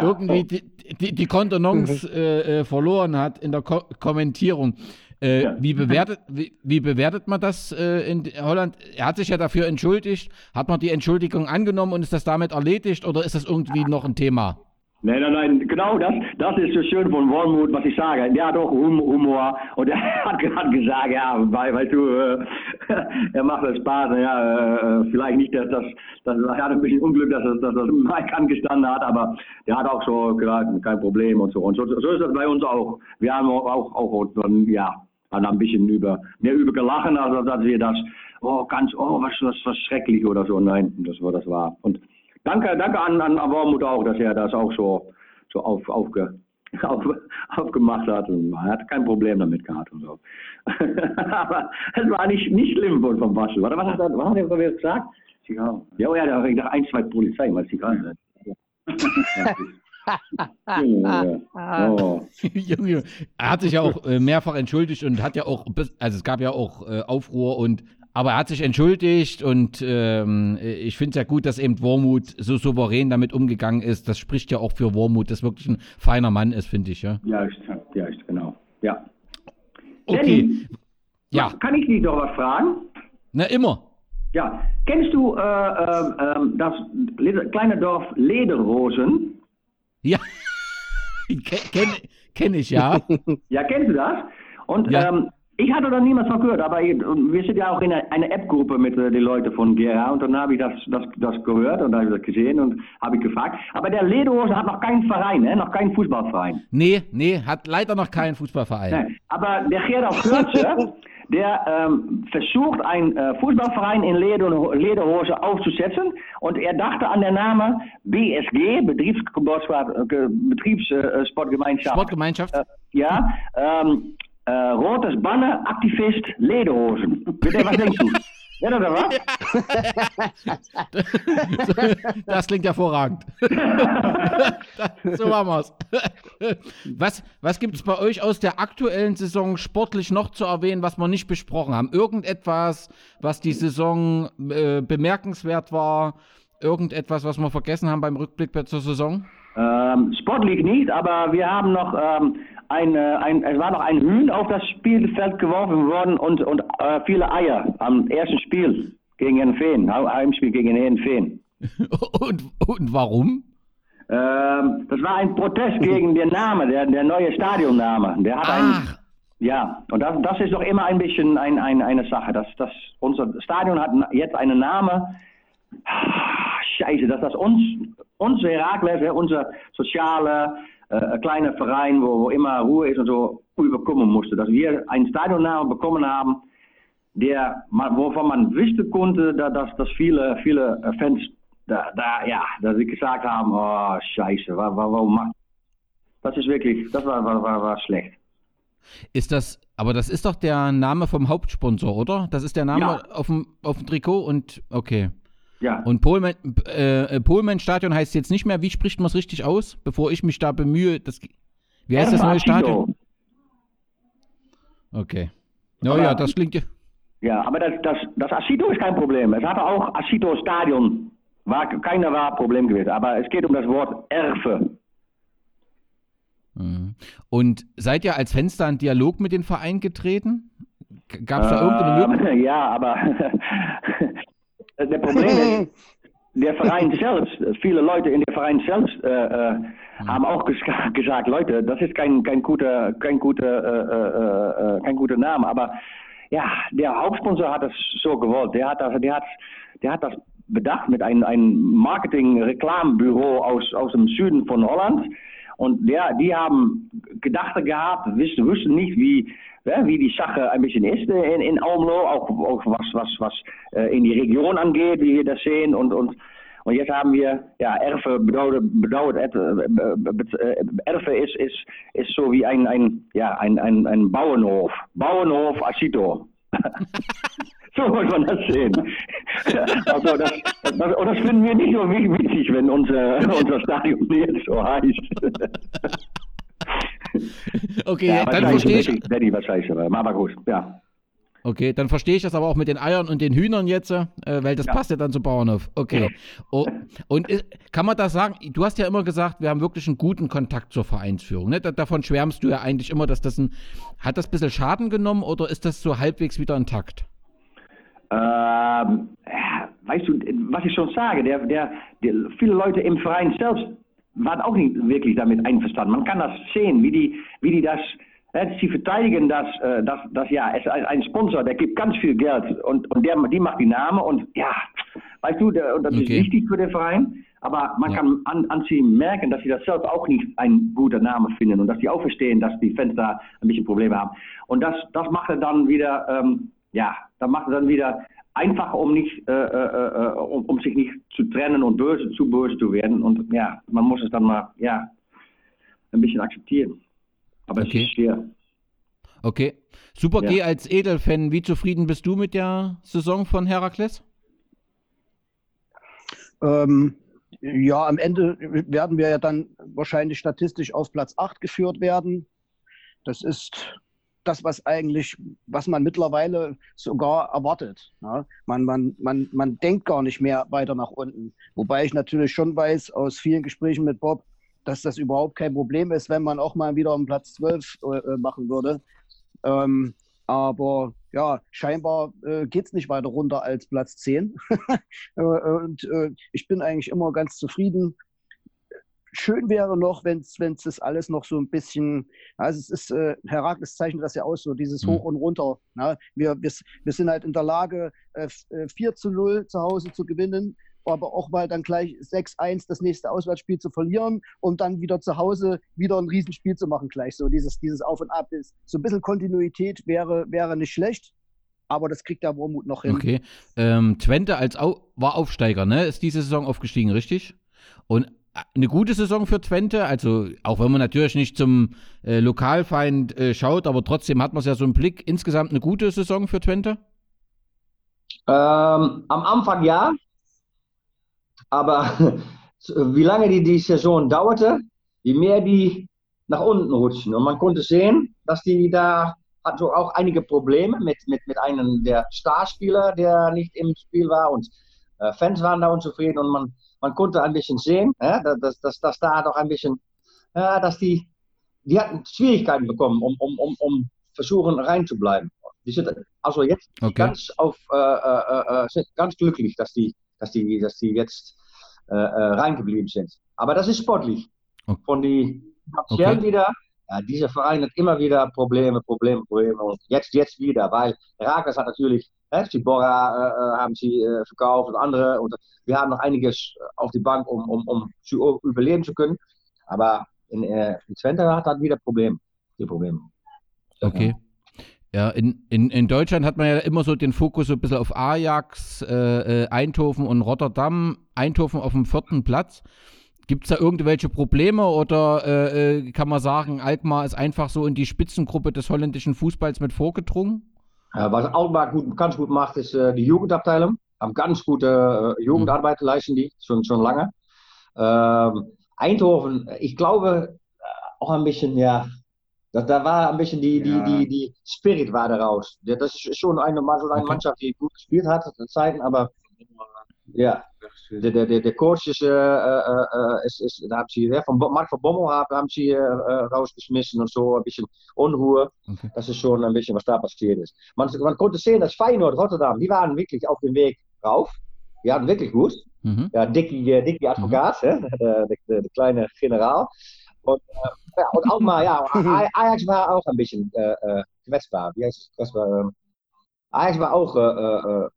irgendwie die, die, die Kontenance äh, äh, verloren hat in der Ko Kommentierung. Äh, Ja. wie, bewertet, wie, wie bewertet man das äh, in Holland? Er hat sich ja dafür entschuldigt. Hat man die Entschuldigung angenommen und ist das damit erledigt oder ist das irgendwie noch ein Thema? Nein, nein, nein, genau das, das ist so schön von Wormut, was ich sage. Der hat auch Hum- Humor und er hat gerade gesagt, ja, weil, weil du, äh, er macht das Spaß, ja, äh, vielleicht nicht, dass das, das, er hat ein bisschen Unglück, dass das, dass das Mike angestanden hat, aber der hat auch so gesagt, kein Problem und so. Und so, so ist das bei uns auch. Wir haben auch, auch, auch ja, haben ein bisschen über, mehr über gelachen, als dass wir das, oh, ganz, oh, was, was, was schrecklich oder so. Nein, das war, das war. Und Danke, danke an, an Wormut auch, dass er das auch so, so auf, aufge, auf, aufgemacht hat. Und er hat kein Problem damit gehabt und so. Aber es war nicht, nicht schlimm von, von Basel. Was, was, hat er- was hat er gesagt? Zigarren. Ja, ja, da ich dachte, ein, zwei Polizei, mal Zigarren. Ja, ja. Oh. Junge, er hat sich ja auch äh, mehrfach entschuldigt und hat ja auch, also es gab ja auch äh, Aufruhr und, aber er hat sich entschuldigt und ähm, ich finde es ja gut, dass eben Wormut so souverän damit umgegangen ist. Das spricht ja auch für Wormut, das wirklich ein feiner Mann ist, finde ich, ja. Ja, ist, ja, ist, genau. Ja. Okay. Danny, Ja, Kann ich dich noch was fragen? na immer. Ja, kennst du äh, äh, das Le- kleine Dorf Lederrosen? Ja, Ke- kenn, kenn ich, ja. Ja, kennst du das? Und Ja. ähm, Ich hatte da niemals von gehört, aber wir sind ja auch in einer App-Gruppe mit äh, den Leuten von GRA und dann habe ich das, das, das gehört und habe ich das gesehen und habe ich gefragt. Aber der Lederhose hat noch keinen Verein, ne? noch keinen Fußballverein. Nee, nee, hat leider noch keinen Fußballverein. Nee. Aber der Gerald Kürze, der ähm, versucht, einen äh, Fußballverein in Leder Lederhose aufzusetzen und er dachte an den Namen BSG, Betriebssportgemeinschaft. Sportgemeinschaft? Äh, ja, ähm, äh, rotes Banner, Aktivist, Lederhosen. Was denkst du? Ja, oder was? Das klingt hervorragend. so machen wir's. Was, was gibt es bei euch aus der aktuellen Saison sportlich noch zu erwähnen, was wir nicht besprochen haben? Irgendetwas, was die Saison äh, bemerkenswert war? Irgendetwas, was wir vergessen haben beim Rückblick zur Saison? Ähm, sportlich nicht, aber wir haben noch ähm, ein, ein, es war noch ein Hühn auf das Spielfeld geworfen worden und, und äh, viele Eier am ersten Spiel gegen den Feen, Heimspiel gegen den Feen. und, und warum? Ähm, das war ein Protest gegen den Namen, der, der neue Stadionname. Der hat Ach. ein, ja, und das, das ist doch immer ein bisschen ein, ein, eine Sache. Das, das, unser Stadion hat jetzt einen Namen. Scheiße, dass das uns, unser Herakles, unser soziale äh, ein kleiner Verein, wo, wo, immer Ruhe ist und so, überkommen musste. Dass wir einen Stadionnamen bekommen haben, der, wovon man wissen konnte, dass, dass viele, viele Fans da, da, ja, dass sie gesagt haben, oh, scheiße, warum macht das ist wirklich, das war, war, war, war schlecht. Ist das, aber das ist doch der Name vom Hauptsponsor, oder? Das ist der Name ja. auf, dem, auf dem Trikot und okay. Ja. Und Polman, äh, Polman Stadion heißt jetzt nicht mehr, wie spricht man es richtig aus, bevor ich mich da bemühe? Das, wie heißt das neue Stadion? Okay. Ja, ja, das klingt ja. Ja, aber das, das, das Asito ist kein Problem. Es hatte auch Asito Stadion. War, keiner war Problem gewesen. Aber es geht um das Wort Erfe. Mhm. Und seid ihr als Fenster in Dialog mit dem Verein getreten? Gab es da irgendeine Möglichkeit? Ja, aber der Problem ist, der Verein selbst, viele Leute in der Verein selbst äh, äh, haben auch ges gesagt, Leute, das ist kein, kein guter, kein guter, äh, äh, äh, kein guter Name, aber ja, der Hauptsponsor hat das so gewollt. Der hat das, der hat, der hat das bedacht mit einem, einem Marketing-Reklambüro aus, aus dem Süden von Holland. Und der, die haben Gedachte gehabt, wussten nicht, wie, ja, wie die Sache ein bisschen ist in, in Almelo, auch, auch was, was, was äh, in die Region angeht, wie wir das sehen. Und, und, jetzt haben wir, ja, Erfe bedeutet, bedeutet äh, Erfe ist, ist, ist so wie ein, ein, ja, ein, ein, ein Bauernhof. Bauernhof Asito. so muss man das sehen. Also das, das, und das finden wir nicht so witzig, wenn unser, unser Stadion jetzt so heißt. okay, ja, dann verstehe ich. Daddy wahrscheinlich, aber gut, ja. Okay, dann verstehe ich das aber auch mit den Eiern und den Hühnern jetzt, äh, weil das ja. passt ja dann zum Bauernhof. Okay. Oh, und ist, kann man das sagen? Du hast ja immer gesagt, wir haben wirklich einen guten Kontakt zur Vereinsführung. Ne? davon schwärmst du ja eigentlich immer, dass das ein. Hat das ein bisschen Schaden genommen oder ist das so halbwegs wieder intakt? Ähm, weißt du, was ich schon sage, der, der, der, viele Leute im Verein selbst waren auch nicht wirklich damit einverstanden. Man kann das sehen, wie die, wie die das, äh, sie verteidigen das, äh, das, das ja, es ist ein Sponsor, der gibt ganz viel Geld und, und der, die macht die Namen und ja, weißt du, der, und das okay. ist wichtig für den Verein, aber man ja. kann an, an sie merken, dass sie das selbst auch nicht ein guter Name finden und dass die auch verstehen, dass die Fans da ein bisschen Probleme haben. Und das, das macht er dann wieder, ähm, ja, das macht er dann wieder einfach um nicht, äh, äh, äh, um, um, sich nicht zu trennen und böse, zu böse zu werden. Und ja, man muss es dann mal, ja, ein bisschen akzeptieren. Aber okay. es ist schwer. Okay. Super ja. G als Edelfan, wie zufrieden bist du mit der Saison von Herakles? Ähm, ja, am Ende werden wir ja dann wahrscheinlich statistisch auf Platz 8 geführt werden. Das ist das, was eigentlich, was man mittlerweile sogar erwartet. Ja? Man, man, man, man denkt gar nicht mehr weiter nach unten. Wobei ich natürlich schon weiß aus vielen Gesprächen mit Bob, dass das überhaupt kein Problem ist, wenn man auch mal wieder um Platz 12 äh, machen würde. Ähm, aber ja, scheinbar äh, geht es nicht weiter runter als Platz 10. Äh, und äh, ich bin eigentlich immer ganz zufrieden. Schön wäre noch, wenn es das alles noch so ein bisschen, also es ist, äh, Herakles zeichnet das ja aus, so dieses Hoch und Runter. Ne? Wir, wir, wir sind halt in der Lage, äh, 4 äh, zu 0 zu Hause zu gewinnen, aber auch mal dann gleich 6-1 das nächste Auswärtsspiel zu verlieren und dann wieder zu Hause wieder ein Riesenspiel zu machen gleich. So dieses, dieses Auf und Ab ist. So ein bisschen Kontinuität wäre, wäre nicht schlecht aber das kriegt der Wormut noch hin. Okay. Ähm, Twente als Au war Aufsteiger, ne? Ist diese Saison aufgestiegen, richtig? Und eine gute Saison für Twente, also auch wenn man natürlich nicht zum äh, Lokalfeind äh, schaut, aber trotzdem hat man es ja so im Blick. Insgesamt eine gute Saison für Twente? Ähm, am Anfang ja, aber wie lange die, die Saison dauerte, je mehr die nach unten rutschen. Und man konnte sehen, dass die da hat so auch einige Probleme mit, mit, mit einem der Starspieler, der nicht im Spiel war und äh, Fans waren da unzufrieden und man, man konnte ein bisschen sehen, äh, dass, dass, dass da doch ein bisschen, äh, dass die, die hatten Schwierigkeiten bekommen, um, um, um, um versuchen reinzubleiben. Die sind also jetzt okay. ganz auf, äh, äh, äh, sind ganz glücklich, dass die, dass die, dass die jetzt reingeblieben sind. Aber das ist sportlich. Okay. Von die okay. wieder ja, dieser Verein hat immer wieder Probleme, Probleme, Probleme. Und jetzt, jetzt wieder, weil Herakles hat natürlich, äh, Sibora äh, haben sie äh, verkauft und andere. Und wir haben noch einiges auf die Bank, um, um, um zu überleben zu können. Aber in, äh, in Twente hat er wieder Probleme. Die Probleme. Okay. Ja, in, in, in Deutschland hat man ja immer so den Fokus so ein bisschen auf Ajax, äh, äh, Eindhoven und Rotterdam. Eindhoven auf dem vierten Platz. Gibt es da irgendwelche Probleme oder äh, äh, kann man sagen, Alkmaar ist einfach so in die Spitzengruppe des holländischen Fußballs mit vorgedrungen? Ja, was Alkmaar gut, ganz gut macht, ist äh, die Jugendabteilung. Haben ganz gute äh, Jugendarbeit leisten die, schon, schon lange. Ähm, Eindhoven, ich glaube äh, auch ein bisschen, ja, da, da war ein bisschen die, ja. die, die, die Spirit war daraus. Das ist schon eine, so eine okay. Mannschaft, die gut gespielt hat, Zeiten, aber ja, de, de, de, de coach is, uh, uh, is, is, da haben sie, ja, von Mark von Bommel haben, haben sie rausgeschmissen und so, ein bisschen Unruhe. Okay. Das ist schon ein bisschen, was da passiert ist. Man, man konnte sehen, dass Feyenoord, Rotterdam, die waren wirklich auf dem Weg rauf. Die hatten wirklich gut. Mhm. Ja, Dickie, Dickie Advocaat, mhm. der, der, der, kleine Generaal. Und, ja, und auch mal, ja, Ajax war auch ein bisschen kwetsbaar. Wie heißt es? Ajax war auch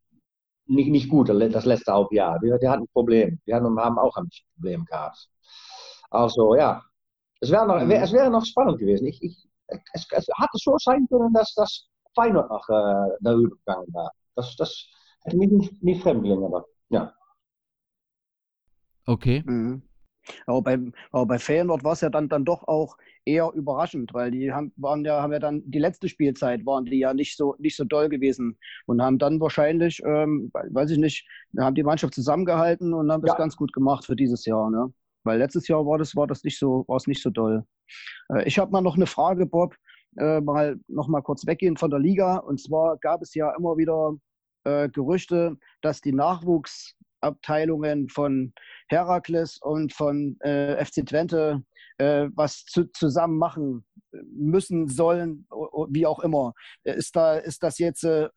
nicht, nicht gut, das letzte Halbjahr. Die, die hatten ein Problem. Die haben, haben auch ein Problem gehabt. Also ja, es wäre noch, es wäre noch spannend gewesen. Ich, ich, es, es hatte so sein können, dass das Feyenoord noch äh, darüber gegangen war. Das, das hätte mich nicht, nicht fremd gelingen, aber ja. Okay. Mhm. Aber bei, aber bei Feyenoord war es ja dann, dann doch auch eher überraschend, weil die haben, waren ja, haben ja dann die letzte Spielzeit waren die ja nicht so, nicht so doll gewesen und haben dann wahrscheinlich, ähm, weiß ich nicht, haben die Mannschaft zusammengehalten und haben das ja. ganz gut gemacht für dieses Jahr. Ne? Weil letztes Jahr war das, war das nicht so, war es nicht so doll. Äh, ich habe mal noch eine Frage, Bob, äh, mal noch mal kurz weggehen von der Liga. Und zwar gab es ja immer wieder äh, Gerüchte, dass die Nachwuchsabteilungen von Herakles und von äh, FC Twente äh, was zu, zusammen machen müssen, sollen, wie auch immer. Ist, da, ist das jetzt äh,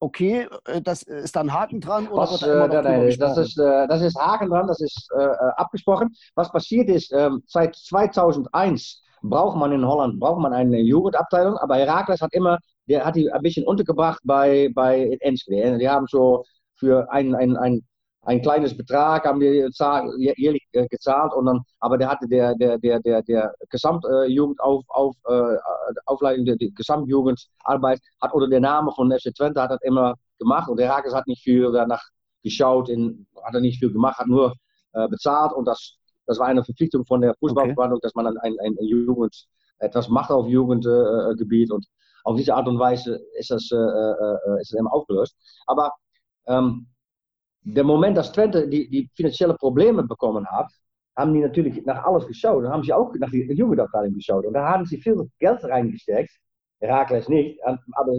okay? Äh, das, ist da ein Haken dran? Oder Was, da nein, nein, das, ist, das ist Haken dran, das ist abgesprochen. Was passiert ist, ähm, seit 2001 braucht man in Holland braucht man eine Jugendabteilung, aber Herakles hat immer, der hat die ein bisschen untergebracht bei, bei Enschede. Die haben so für ein, ein, ein ein kleines Betrag haben wir jährlich äh, gezahlt und dann, aber der hatte der, der, der, der, der Gesamtjugend auf, auf, äh, Aufleitung, der, die Gesamtjugendarbeit hat unter der Name von FC Twente hat das immer gemacht und der Hakers hat nicht viel danach geschaut, in, hat er nicht viel gemacht, hat nur äh, bezahlt und das, das war eine Verpflichtung von der Fußballverwaltung, okay. dass man ein, ein, ein Jugend, etwas macht auf Jugendgebiet und auf diese Art und Weise ist das, äh, äh, ist das immer aufgelöst. Aber ähm, der Moment, dass Twente die, die finanzielle Probleme bekommen hat, haben die natürlich nach alles geschaut. Dann haben sie auch nach die Jugendabteilung geschaut. Und da haben sie viel Geld reingesteckt. Herakles nicht. Aber,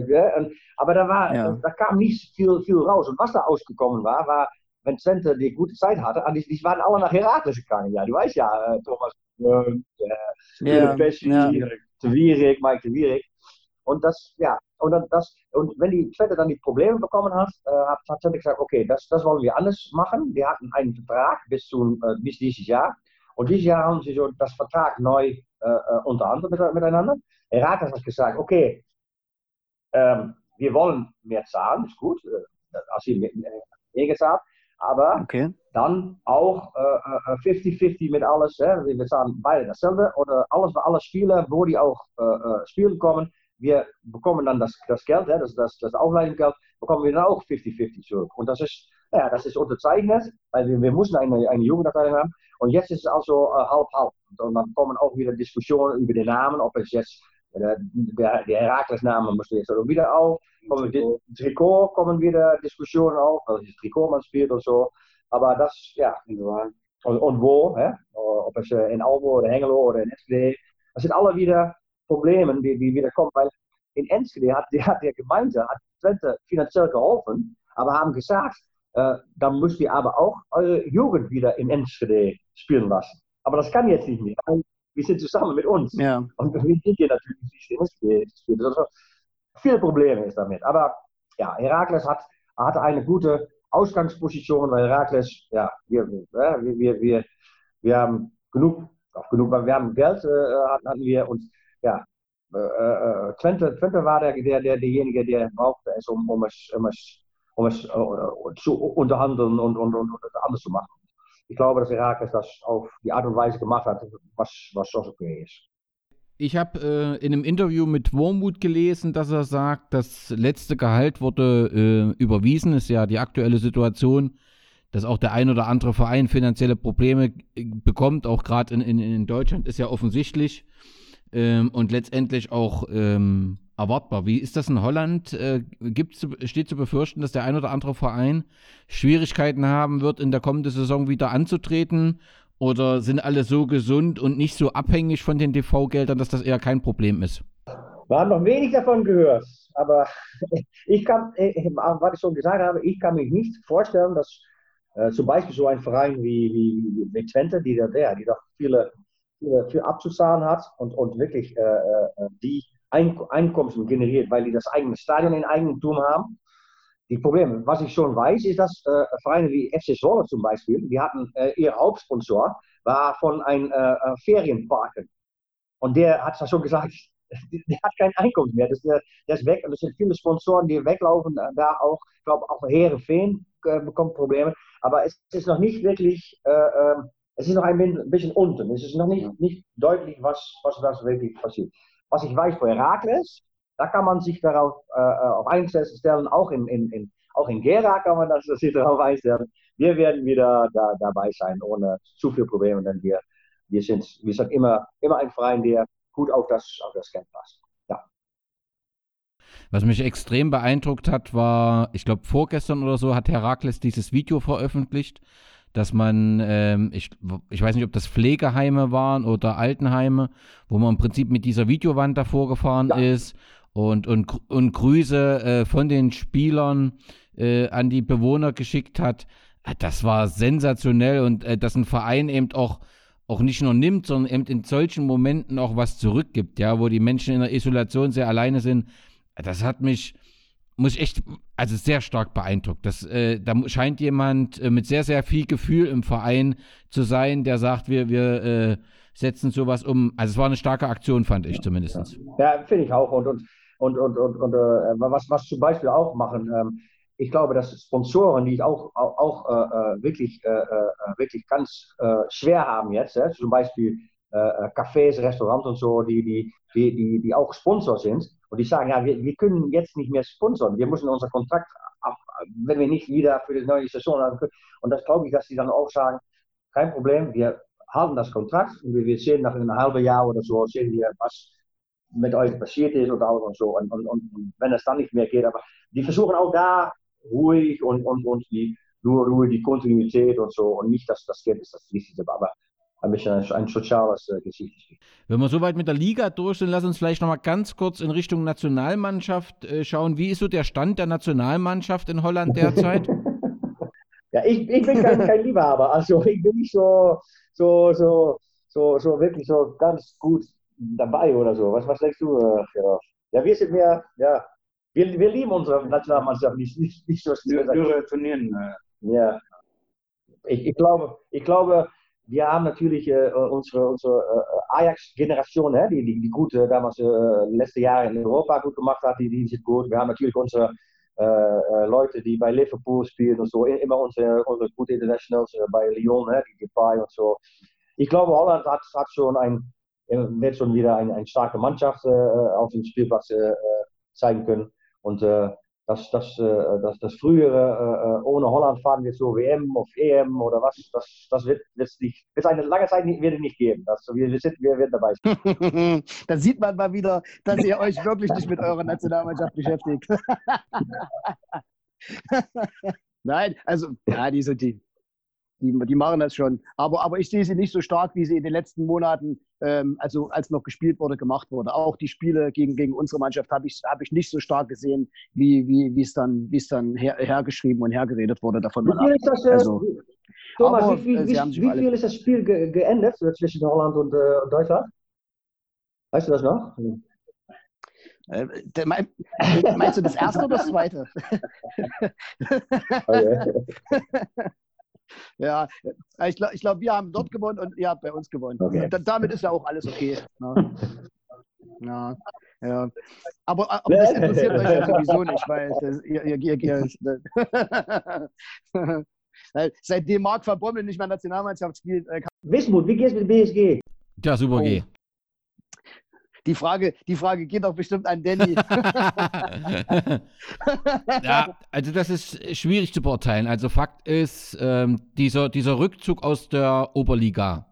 aber da, war, ja. da kam nicht viel, viel raus. Und was da ausgekommen war, war, wenn Twente die gute Zeit hatte, die, die waren alle nach Herakles gegangen. Ja, du weißt ja, äh, Thomas äh, ja. Pesci, ja. de Wierik, Mike de Wierik. Und das, ja, und, das, und wenn die Twente dann die Probleme bekommen hat, äh, hat, Twente gesagt, okay, das, das wollen wir anders machen. Wir hatten einen Vertrag bis, zu, äh, bis dieses Jahr. Und dieses Jahr haben sie so das Vertrag neu äh, unterhandelt miteinander. Herakles hat gesagt, okay, ähm, wir wollen mehr zahlen, ist gut, als sie mehr aber okay. dann auch 50-50 mit alles. Hè? Wir zahlen beide dasselbe oder alles für alle Spieler, wo die auch spielen kommen. Wir bekommen dann das, das Geld? Das, das, das Aufleitungsgeld, bekommen wir dann auch 50-50 zurück. Und das ist, ja, das ist unterzeichnet, weil wir, wir müssen eine, eine Jugendabteilung haben. Und jetzt ist es also halb-halb. Und dann kommen auch wieder Diskussionen über den Namen, ob es jetzt der, der, der Herakles-Name muss jetzt auch wieder auf. Kommen, Trikot kommen wieder Diskussionen auf, welches Trikot man spielt und so. Aber das, ja, und, und wo, hè? ob es in Albo oder Hengelo oder in Enschede. Das sind alle wieder Probleme, die, die wieder kommen. Weil in Enschede hat, die, hat der Gemeinde hat Twente finanziell geholfen, aber haben gesagt, äh, dann müsst ihr aber auch eure Jugend wieder in Enschede spielen lassen. Aber das kann jetzt nicht mehr wir sind zusammen mit uns. Ja. Und wir sind hier natürlich nicht also, Viele Probleme ist damit. Aber ja, Herakles hat, hat eine gute Ausgangsposition, weil Herakles, ja, wir, wir, wir, wir, wir haben genug, auch genug, wir haben Geld äh, hatten wir und ja, äh, äh, Twente, Twente war der, der, der, derjenige, der brauchte es, um, um es, um es, um es uh, zu unterhandeln und, und, und, und anders zu machen ich glaube, dass Herakles das auf die Art und Weise gemacht hat, was, was schon okay ist. Ich habe äh, in einem Interview mit Wormut gelesen, dass er sagt, das letzte Gehalt wurde äh, überwiesen. Ist ja die aktuelle Situation, dass auch der ein oder andere Verein finanzielle Probleme äh, bekommt, auch gerade in, in, in, Deutschland, ist ja offensichtlich. Ähm, und letztendlich auch ähm, erwartbar. Wie ist das in Holland? Äh, gibt's, steht zu befürchten, dass der ein oder andere Verein Schwierigkeiten haben wird, in der kommenden Saison wieder anzutreten? Oder sind alle so gesund und nicht so abhängig von den TV-Geldern, dass das eher kein Problem ist? Wir haben noch wenig davon gehört. Aber ich kann, äh, was ich schon gesagt habe, ich kann mich nicht vorstellen, dass äh, zum Beispiel so ein Verein wie, wie, wie Twente, die, der, die doch viele, viele, viel abzuzahlen hat und, und wirklich äh, äh die Einkommen generiert, weil die das eigene Stadion in Eigentum haben. Die Probleme, was ich schon weiß, ist, dass äh, Vereine wie FC Zwolle zum Beispiel, die hatten äh, ihr Hauptsponsor, war von einem äh, äh Ferienpark. Und der hat schon gesagt, der hat kein Einkommen mehr. Das, der, der ist weg. Und es sind viele Sponsoren, die weglaufen. Äh, da auch, ich glaube, auch Heerenveen äh, bekommt Probleme. Aber es ist noch nicht wirklich, äh, ähm, es ist noch ein bisschen unten. Es ist noch nicht, nicht deutlich, was, was, was wirklich passiert. Was ich weiß für Herakles, da kann man sich darauf äh, äh, auf einstellen, auch in, in, in, auch in Gera kann man das, sich darauf einstellen. Wir werden wieder da, dabei sein, ohne zu viel Probleme, denn wir, wir sind, wir sind immer, immer ein Verein, der gut auf das, auf das Camp passt. Ja. Was mich extrem beeindruckt hat, war, ich glaube, vorgestern oder so hat Herakles dieses Video veröffentlicht, dass man, ähm, ich, ich weiß nicht, ob das Pflegeheime waren oder Altenheime, wo man im Prinzip mit dieser Videowand davor gefahren ja. ist und, und, und Grüße äh, von den Spielern äh, an die Bewohner geschickt hat. Äh, das war sensationell und äh, dass ein Verein eben auch auch nicht nur nimmt, sondern eben in solchen Momenten auch was zurückgibt, ja, wo die Menschen in der Isolation sehr alleine sind. Das hat mich, muss ich echt, also sehr stark beeindruckt. Das, äh, da scheint jemand äh, mit sehr, sehr viel Gefühl im Verein zu sein, der sagt, wir, wir äh, setzen sowas um. Also es war eine starke Aktion, fand ich zumindest. Ja, ja finde ich auch. Und, und, und, und, und, und äh, was, was zum Beispiel auch machen, ähm, ich glaube, dass Sponsoren, die auch, auch, auch äh, äh, wirklich, wirklich ganz schwer haben jetzt, zum Beispiel Cafés, Restaurants und so, die, die, die, die, die auch Sponsor sind, und die sagen, ja, wir, wir können jetzt nicht mehr sponsern. Wir müssen unser Kontrakt ab, wenn wir nicht wieder für die neue Saison haben können. Und das glaube ich, dass sie dann auch sagen, kein Problem, wir halten das Kontrakt und wir sehen nach einem halben Jahr oder so, sehen wir, was mit euch passiert ist oder alles und so. Und, und, und wenn es dann nicht mehr geht, aber die versuchen auch da ruhig und, und, und die, nur ruhig die Kontinuität und so und nicht, dass das Geld ist das Wichtigste. Aber ein bisschen ein, ein soziales äh, Gesicht. Wenn wir soweit mit der Liga durch sind, lass uns vielleicht noch mal ganz kurz in Richtung Nationalmannschaft äh, schauen. Wie ist so der Stand der Nationalmannschaft in Holland derzeit? ja, ich, ich bin kein, kein Liebhaber. Also ich bin nicht so, so, so, so, so wirklich so ganz gut dabei oder so. Was, was denkst du, äh, Gerard? Ja, wir sind mehr, ja, wir, wir lieben unsere Nationalmannschaft nicht, nicht, nicht so schnell. Dürre Turnieren. Äh. Ja. Ich, ich, glaube, ich glaube, wir haben natürlich äh, unsere, unsere äh, Ajax-Generation, die, die, die gut äh, damals äh, letzte Jahre in Europa gut gemacht hat, die, die sind gut. Wir haben natürlich unsere äh, äh, Leute, die bei Liverpool spielen und so, immer unsere, unsere gute Internationals äh, bei Lyon, ne, die Depay und so. Ich glaube, Holland hat, hat schon ein, wird schon wieder eine, eine starke Mannschaft auf dem Spielplatz zeigen können. Und das, das, äh, das, das frühere äh, ohne Holland fahren wir zur WM auf EM oder was, das, das wird es nicht, wird eine lange Zeit nicht, wird nicht geben. Das, wir, wir, sind, wir werden dabei da sieht man mal wieder, dass ihr euch wirklich nicht mit eurer Nationalmannschaft beschäftigt. Nein, also, ja, die sind die, die, die machen das schon. Aber, aber ich sehe sie nicht so stark, wie sie in den letzten Monaten, ähm, also als noch gespielt wurde, gemacht wurde. Auch die Spiele gegen, gegen unsere Mannschaft habe ich, hab ich nicht so stark gesehen, wie, wie es dann, wie's dann her, hergeschrieben und hergeredet wurde davon. Wie viel ist das, äh, also, Thomas, aber, wie, wie, wie, wie viel ist das Spiel ge geendet zwischen Holland und, äh, Deutschland? Weißt du das noch? Äh, meinst du das erste oder das zweite? Okay. Ja, ich glaube, glaub, wir haben dort gewonnen und ihr habt bei uns gewonnen. Okay. damit ist ja auch alles okay. Ne? Ja, ja. Aber, aber das interessiert euch ja sowieso nicht, weil das, ihr, ihr, ihr, ihr seitdem Marc van Bommel nicht mehr Nationalmannschaft spielt. Äh, Wismut, wie geht's mit BSG? Ja, super oh. G. Die Frage, die Frage geht doch bestimmt an Danny. ja, also das ist schwierig zu beurteilen. Also Fakt ist, ähm, dieser, dieser Rückzug aus der Oberliga,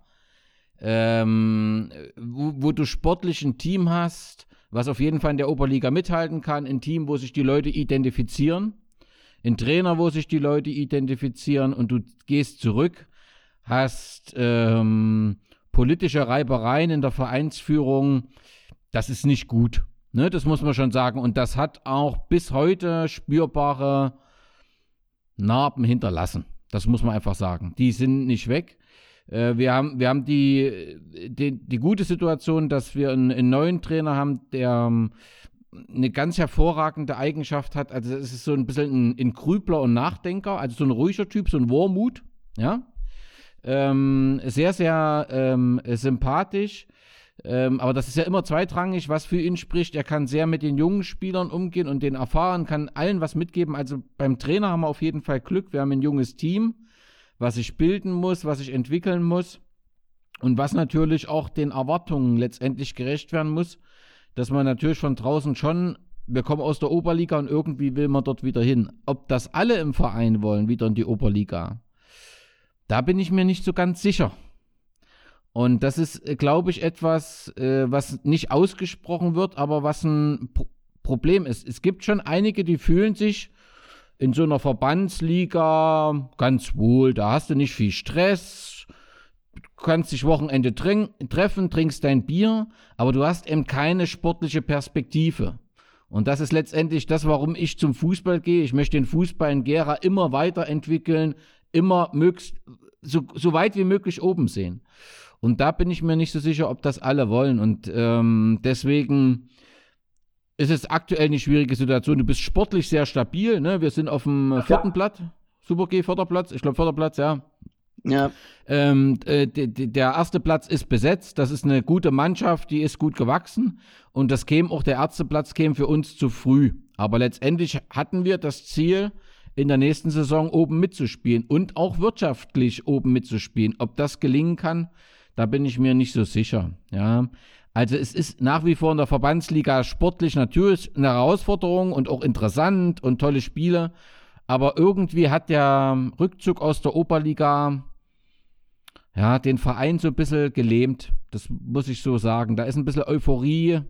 ähm, wo, wo, du sportlich ein Team hast, was auf jeden Fall in der Oberliga mithalten kann, ein Team, wo sich die Leute identifizieren, ein Trainer, wo sich die Leute identifizieren und du gehst zurück, hast ähm, politische Reibereien in der Vereinsführung, das ist nicht gut. Ne, das muss man schon sagen. Und das hat auch bis heute spürbare Narben hinterlassen. Das muss man einfach sagen. Die sind nicht weg. Äh, wir haben, wir haben die, die, die, gute Situation, dass wir einen, einen neuen Trainer haben, der ähm, eine ganz hervorragende Eigenschaft hat. Also es ist so ein bisschen ein, ein Grübler und Nachdenker, also so ein ruhiger Typ, so ein Warmut. Ja. Ähm, sehr, sehr ähm, sympathisch. Ähm, aber das ist ja immer zweitrangig, was für ihn spricht. Er kann sehr mit den jungen Spielern umgehen und den erfahren, kann allen was mitgeben. Also beim Trainer haben wir auf jeden Fall Glück. Wir haben ein junges Team, was sich bilden muss, was sich entwickeln muss und was natürlich auch den Erwartungen letztendlich gerecht werden muss, dass man natürlich von draußen schon, wir kommen aus der Oberliga und irgendwie will man dort wieder hin. Ob das alle im Verein wollen, wieder in die Oberliga, da bin ich mir nicht so ganz sicher. Und das ist, äh, glaube ich, etwas, äh, was nicht ausgesprochen wird, aber was ein Pro Problem ist. Es gibt schon einige, die fühlen sich in so einer Verbandsliga ganz wohl. Da hast du nicht viel Stress. Kannst dich Wochenende treffen, trinkst dein Bier, aber du hast eben keine sportliche Perspektive. Und das ist letztendlich das, warum ich zum Fußball gehe. Ich möchte den Fußball in Gera immer weiterentwickeln, immer möglichst, so, so weit wie möglich oben sehen. Und da bin ich mir nicht so sicher, ob das alle wollen. Und ähm, deswegen ist es aktuell eine schwierige Situation. Du bist sportlich sehr stabil. Ne? Wir sind auf dem vierten ja. Blatt. Super G, Förderplatz. Ich glaube, Förderplatz, ja. Ja. Ähm, äh, der erste Platz ist besetzt. Das ist eine gute Mannschaft, die ist gut gewachsen. Und das käme auch, der erste Platz käme für uns zu früh. Aber letztendlich hatten wir das Ziel, in der nächsten Saison oben mitzuspielen und auch wirtschaftlich oben mitzuspielen. Ob das gelingen kann, da bin ich mir nicht so sicher. Ja. Also es ist nach wie vor in der Verbandsliga sportlich natürlich eine Herausforderung und auch interessant und tolle Spiele. Aber irgendwie hat der Rückzug aus der Oberliga ja, den Verein so ein bisschen gelähmt. Das muss ich so sagen. Da ist ein bisschen Euphorie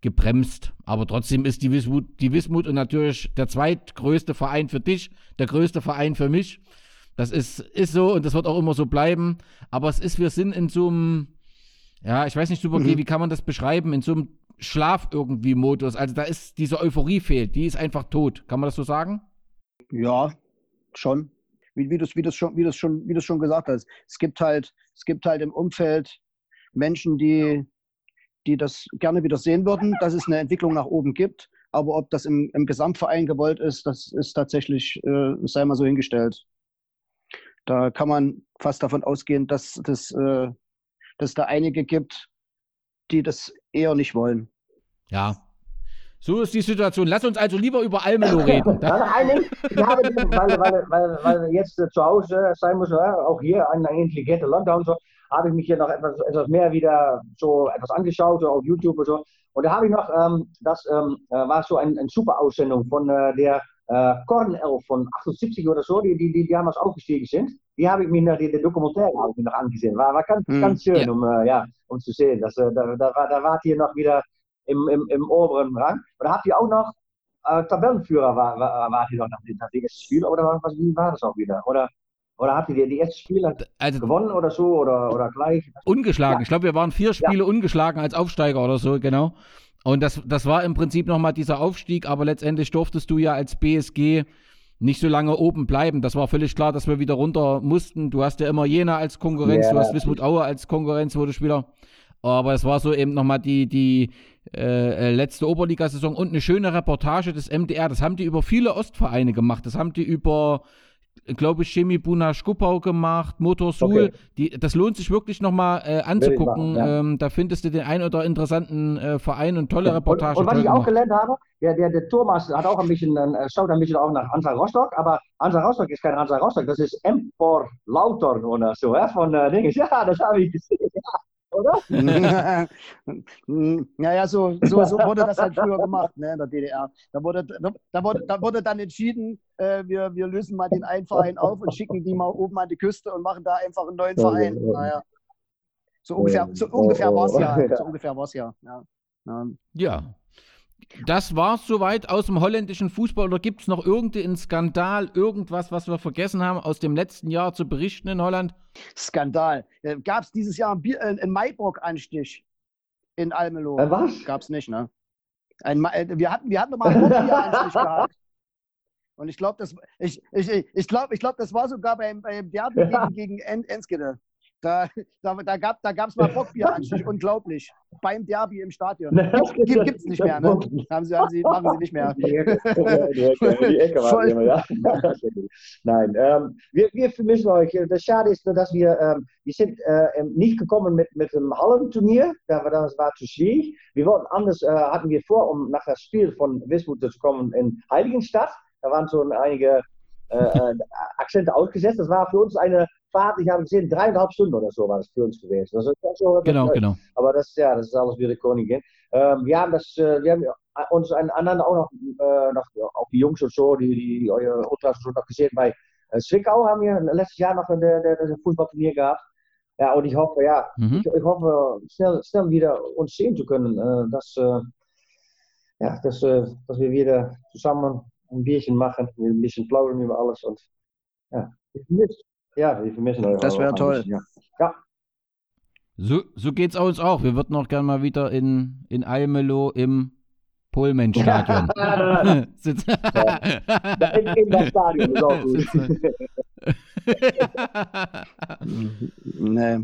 gebremst. Aber trotzdem ist die Wismut, die Wismut und natürlich der zweitgrößte Verein für dich, der größte Verein für mich. Das ist, ist so und das wird auch immer so bleiben. Aber es ist, wir sind in so einem, ja, ich weiß nicht, super, mhm. wie kann man das beschreiben? In so einem Schlaf irgendwie Modus. Also da ist diese Euphorie fehlt, die ist einfach tot. Kann man das so sagen? Ja, schon. Wie, wie, du wie, das schon, wie, das schon, wie du schon gesagt hast. Es gibt halt, es gibt halt im Umfeld Menschen, die, die das gerne wieder sehen würden, dass es eine Entwicklung nach oben gibt. Aber ob das im, im Gesamtverein gewollt ist, das ist tatsächlich, äh, sei mal so hingestellt. Da kann man fast davon ausgehen, dass, dass, äh, dass da einige gibt, die das eher nicht wollen. Ja. So ist die Situation. Lass uns also lieber über Almelo reden. Einig, ich habe, weil, weil, weil, weil jetzt äh, zu Hause sein muss, ja, auch hier ein, ein intelligenter Lockdown, so, habe ich mich hier noch etwas, etwas mehr wieder so etwas angeschaut, so auf YouTube und so. Und da habe ich noch, ähm, das ähm, äh, war so eine ein super Aussendung von äh, der äh, Kornelf von 78 oder so, die, die, die damals aufgestiegen sind. Die habe ich mir noch, die, die Dokumentar habe ich mir noch angesehen. War, war ganz, ganz schön, ja. um, äh, ja, um zu sehen. Das, äh, da, da, da wart ihr noch wieder im, im, im oberen Rang. Und da habt ihr auch noch äh, Tabellenführer, war, war, wart ihr noch nach nach dem ersten Spiel, oder was, was, wie war das auch wieder? Oder, oder habt ihr die, ersten Spiele Also gewonnen oder so, oder, oder gleich? ungeschlagen. Ja. Ich glaube, wir waren vier Spiele ungeschlagen als Aufsteiger oder so, genau. Und das, das war im Prinzip nochmal dieser Aufstieg, aber letztendlich durftest du ja als BSG nicht so lange oben bleiben. Das war völlig klar, dass wir wieder runter mussten. Du hast ja immer Jena als Konkurrenz, Ja, du hast Wismut Aue als Konkurrenz, du Spieler. Aber es war so eben nochmal die, die äh, äh, letzte Oberligasaison und eine schöne Reportage des MDR. Das haben die über viele Ostvereine gemacht. Das haben die über, glaube ich, Chemie Buna Schkuppau gemacht, Motor Suhl. Okay. Die, das lohnt sich wirklich nochmal äh, anzugucken. machen, ja. ähm, da findest du den ein oder interessanten äh, Verein und tolle Reportagen. Und, und was ich auch gemacht. gelernt habe, der, der, der Thomas hat auch ein bisschen, äh, schaut ein bisschen auch nach Hansa Rostock, aber Hansa Rostock ist kein Hansa Rostock, das ist Empor Lautern oder so, ja, von äh, Dinges. Ja, das habe ich gesehen, ja, oder? naja, so, so, so wurde das halt früher gemacht ne, in der DDR. Da wurde, da wurde, da wurde dann entschieden, äh, wir, wir lösen mal den einen Verein auf und schicken die mal oben an die Küste und machen da einfach einen neuen Verein. ja, ja. Naja. So ungefähr, so ungefähr war es ja. So ungefähr war es ja. ja. ja. Das war's soweit aus dem holländischen Fußball. Oder gibt es noch irgendeinen Skandal, irgendwas, was wir vergessen haben, aus dem letzten Jahr zu berichten in Holland? Skandal. Gab es dieses Jahr einen, äh, einen Maibrock-Anstich in Almelo? Äh, was? Gab es nicht, ne? Ein, äh, wir, hatten, wir hatten mal einen Bockbier-Anstich gehabt. Und ich glaube, das, ich, ich, ich glaub, ich glaub, das war sogar beim, beim Derby gegen, gegen En Enskede. Da, da, da gab es da gab's mal Bockbier-Anstich. Unglaublich. Beim Derby im Stadion. Gibt, gibt's nicht mehr, ne? Haben sie, haben sie, machen sie nicht mehr. Die Ecke, die Ecke, die Ecke war immer, ja. Nein, ähm, wir, wir vermissen euch. Das Schade ist, dass wir, ähm, wir sind äh, nicht gekommen mit, mit einem Hallenturnier. Das war zu schwierig. Wir wollten anders, äh, hatten wir vor, um nach das Spiel von Wismut zu kommen in Heiligenstadt. Da waren so einige äh, äh, Akzente ausgesetzt. Das war für uns eine Fahrt, ich habe gesehen, dreieinhalb Stunden oder so war das für uns gewesen. Das ist so, Genau, genau. aber das, ja, das ist alles wieder Königin. Ähm, wir haben das, äh, wir haben uns einander auch noch, äh, noch auch die Jungs und so, die, die, die eure Ultras und so noch gesehen bei äh, Zwickau haben wir letztes Jahr noch ein Fußballturnier gehabt. Ja, und ich hoffe, ja, Mhm. ich, ich hoffe, schnell, schnell wieder uns sehen zu können. Äh, dass, äh, ja, dass, äh, dass wir wieder zusammen ein Bierchen machen, ein bisschen plaudern über alles. Und ja, ich vermisse, ja, wir vermissen euch. Das auch wär ein toll. Ja. ja. So, so geht's uns auch. Wir würden auch gerne mal wieder in, in Almelo im Polmenstadion sitzen. In, das Stadion ist auch gut. Nee.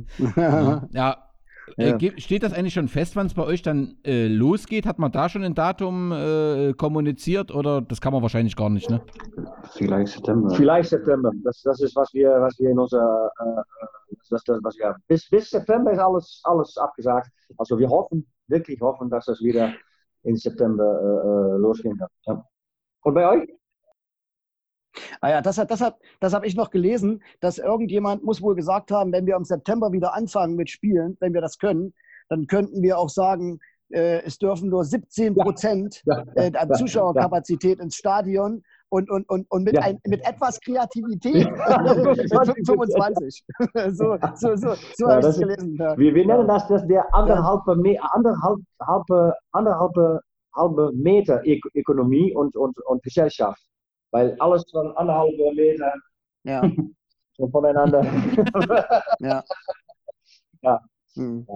ja. Äh, Ja. ge- steht das eigentlich schon fest, wann es bei euch dann äh, losgeht? Hat man da schon ein Datum äh, kommuniziert oder das kann man wahrscheinlich gar nicht, ne? Vielleicht September. Vielleicht September. Das, das ist, was wir, was wir in unserer, äh, äh, das, das, was wir, bis, bis September ist alles, alles abgesagt. Also wir hoffen, wirklich hoffen, dass das wieder in September äh, äh, losgehen kann. Ja. Und bei euch? Ah ja, das, hat- das, hat, das habe ich noch gelesen, dass irgendjemand muss wohl gesagt haben, wenn wir im September wieder anfangen mit Spielen, wenn wir das können, dann könnten wir auch sagen, äh, es dürfen nur 17 Prozent Ja, äh, an Zuschauerkapazität ins Stadion und, und, und, und mit, Ja. ein, mit etwas Kreativität Ja, 25. so so, so, so Ja, habe ich das es gelesen. Ja. Wir, wir nennen das, das der anderthalb, halbe Meter Ök Ökonomie und, und, und Gesellschaft. Weil alles von anderthalb Meter Ja, so voneinander. ja. Ja. Hm.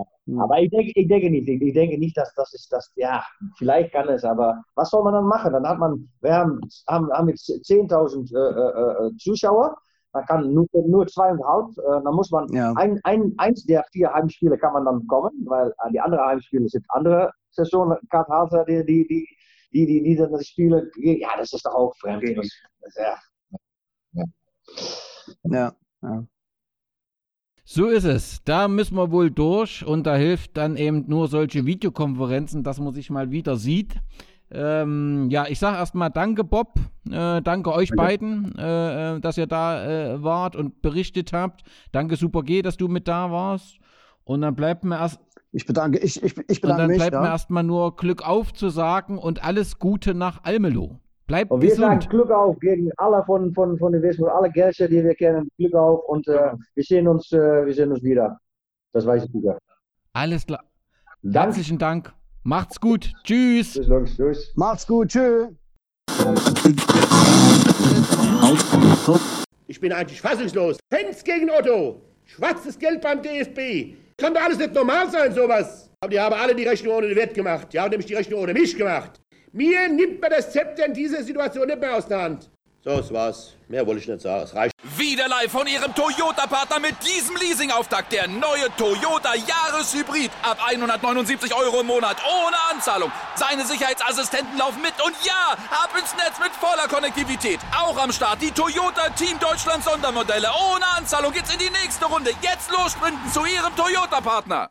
Aber ich denke, ich denke nicht. Ich, denke nicht, dass das ist das. Ja, vielleicht kann es, aber was soll man dann machen? Dann hat man, wir haben, haben, haben jetzt 10.000 äh, äh, Zuschauer. Man kann nur, nur zweieinhalb. Äh, dann muss man Ja. ein, ein, eins der vier Heimspiele kann man dann kommen, weil äh, die anderen Heimspiele sind andere Saisonkarthalter, die, die, die, die, die, die dann die Spiele. Ja, das ist doch auch fremd. Das, das, ja. Ja. Ja. So ist es. Da müssen wir wohl durch und da hilft dann eben nur solche Videokonferenzen, dass man sich mal wieder sieht. Ähm, ja, ich sage erstmal danke, Bob. Äh, danke euch danke. beiden, äh, äh, dass ihr da äh, wart und berichtet habt. Danke, Super G, dass du mit da warst. Und dann bleibt mir erst. Ich bedanke, ich, ich, ich bedanke und dann mich, bleibt ja. mir erstmal nur Glück auf zu sagen und alles Gute nach Almelo. Bleibt und wir gesund. sagen Glück auf gegen alle von, von, von den Wismut, alle Gäste, die wir kennen. Glück auf und äh, wir, sehen uns, äh, wir sehen uns wieder. Das weiß ich wieder. Alles klar. Dank. Herzlichen Dank. Macht's gut. Tschüss. Tschüss, Jungs. Tschüss. Macht's gut. Tschüss. Ich bin eigentlich fassungslos. Fans gegen Otto. Schwarzes Geld beim DFB. Kann doch alles nicht normal sein, sowas. Aber die haben alle die Rechnung ohne den Wert gemacht. Die haben nämlich die Rechnung ohne mich gemacht. Mir nimmt man das Zepter in dieser Situation nicht mehr aus der Hand. So, das war's. Mehr wollte ich nicht sagen. Es reicht. Wieder live von Ihrem Toyota-Partner mit diesem Leasing-Auftakt. Der neue Toyota Jahreshybrid. Ab 179 Euro im Monat. Ohne Anzahlung. Seine Sicherheitsassistenten laufen mit. Und ja, ab ins Netz mit voller Konnektivität. Auch am Start die Toyota Team Deutschland Sondermodelle. Ohne Anzahlung geht's in die nächste Runde. Jetzt los zu Ihrem Toyota-Partner.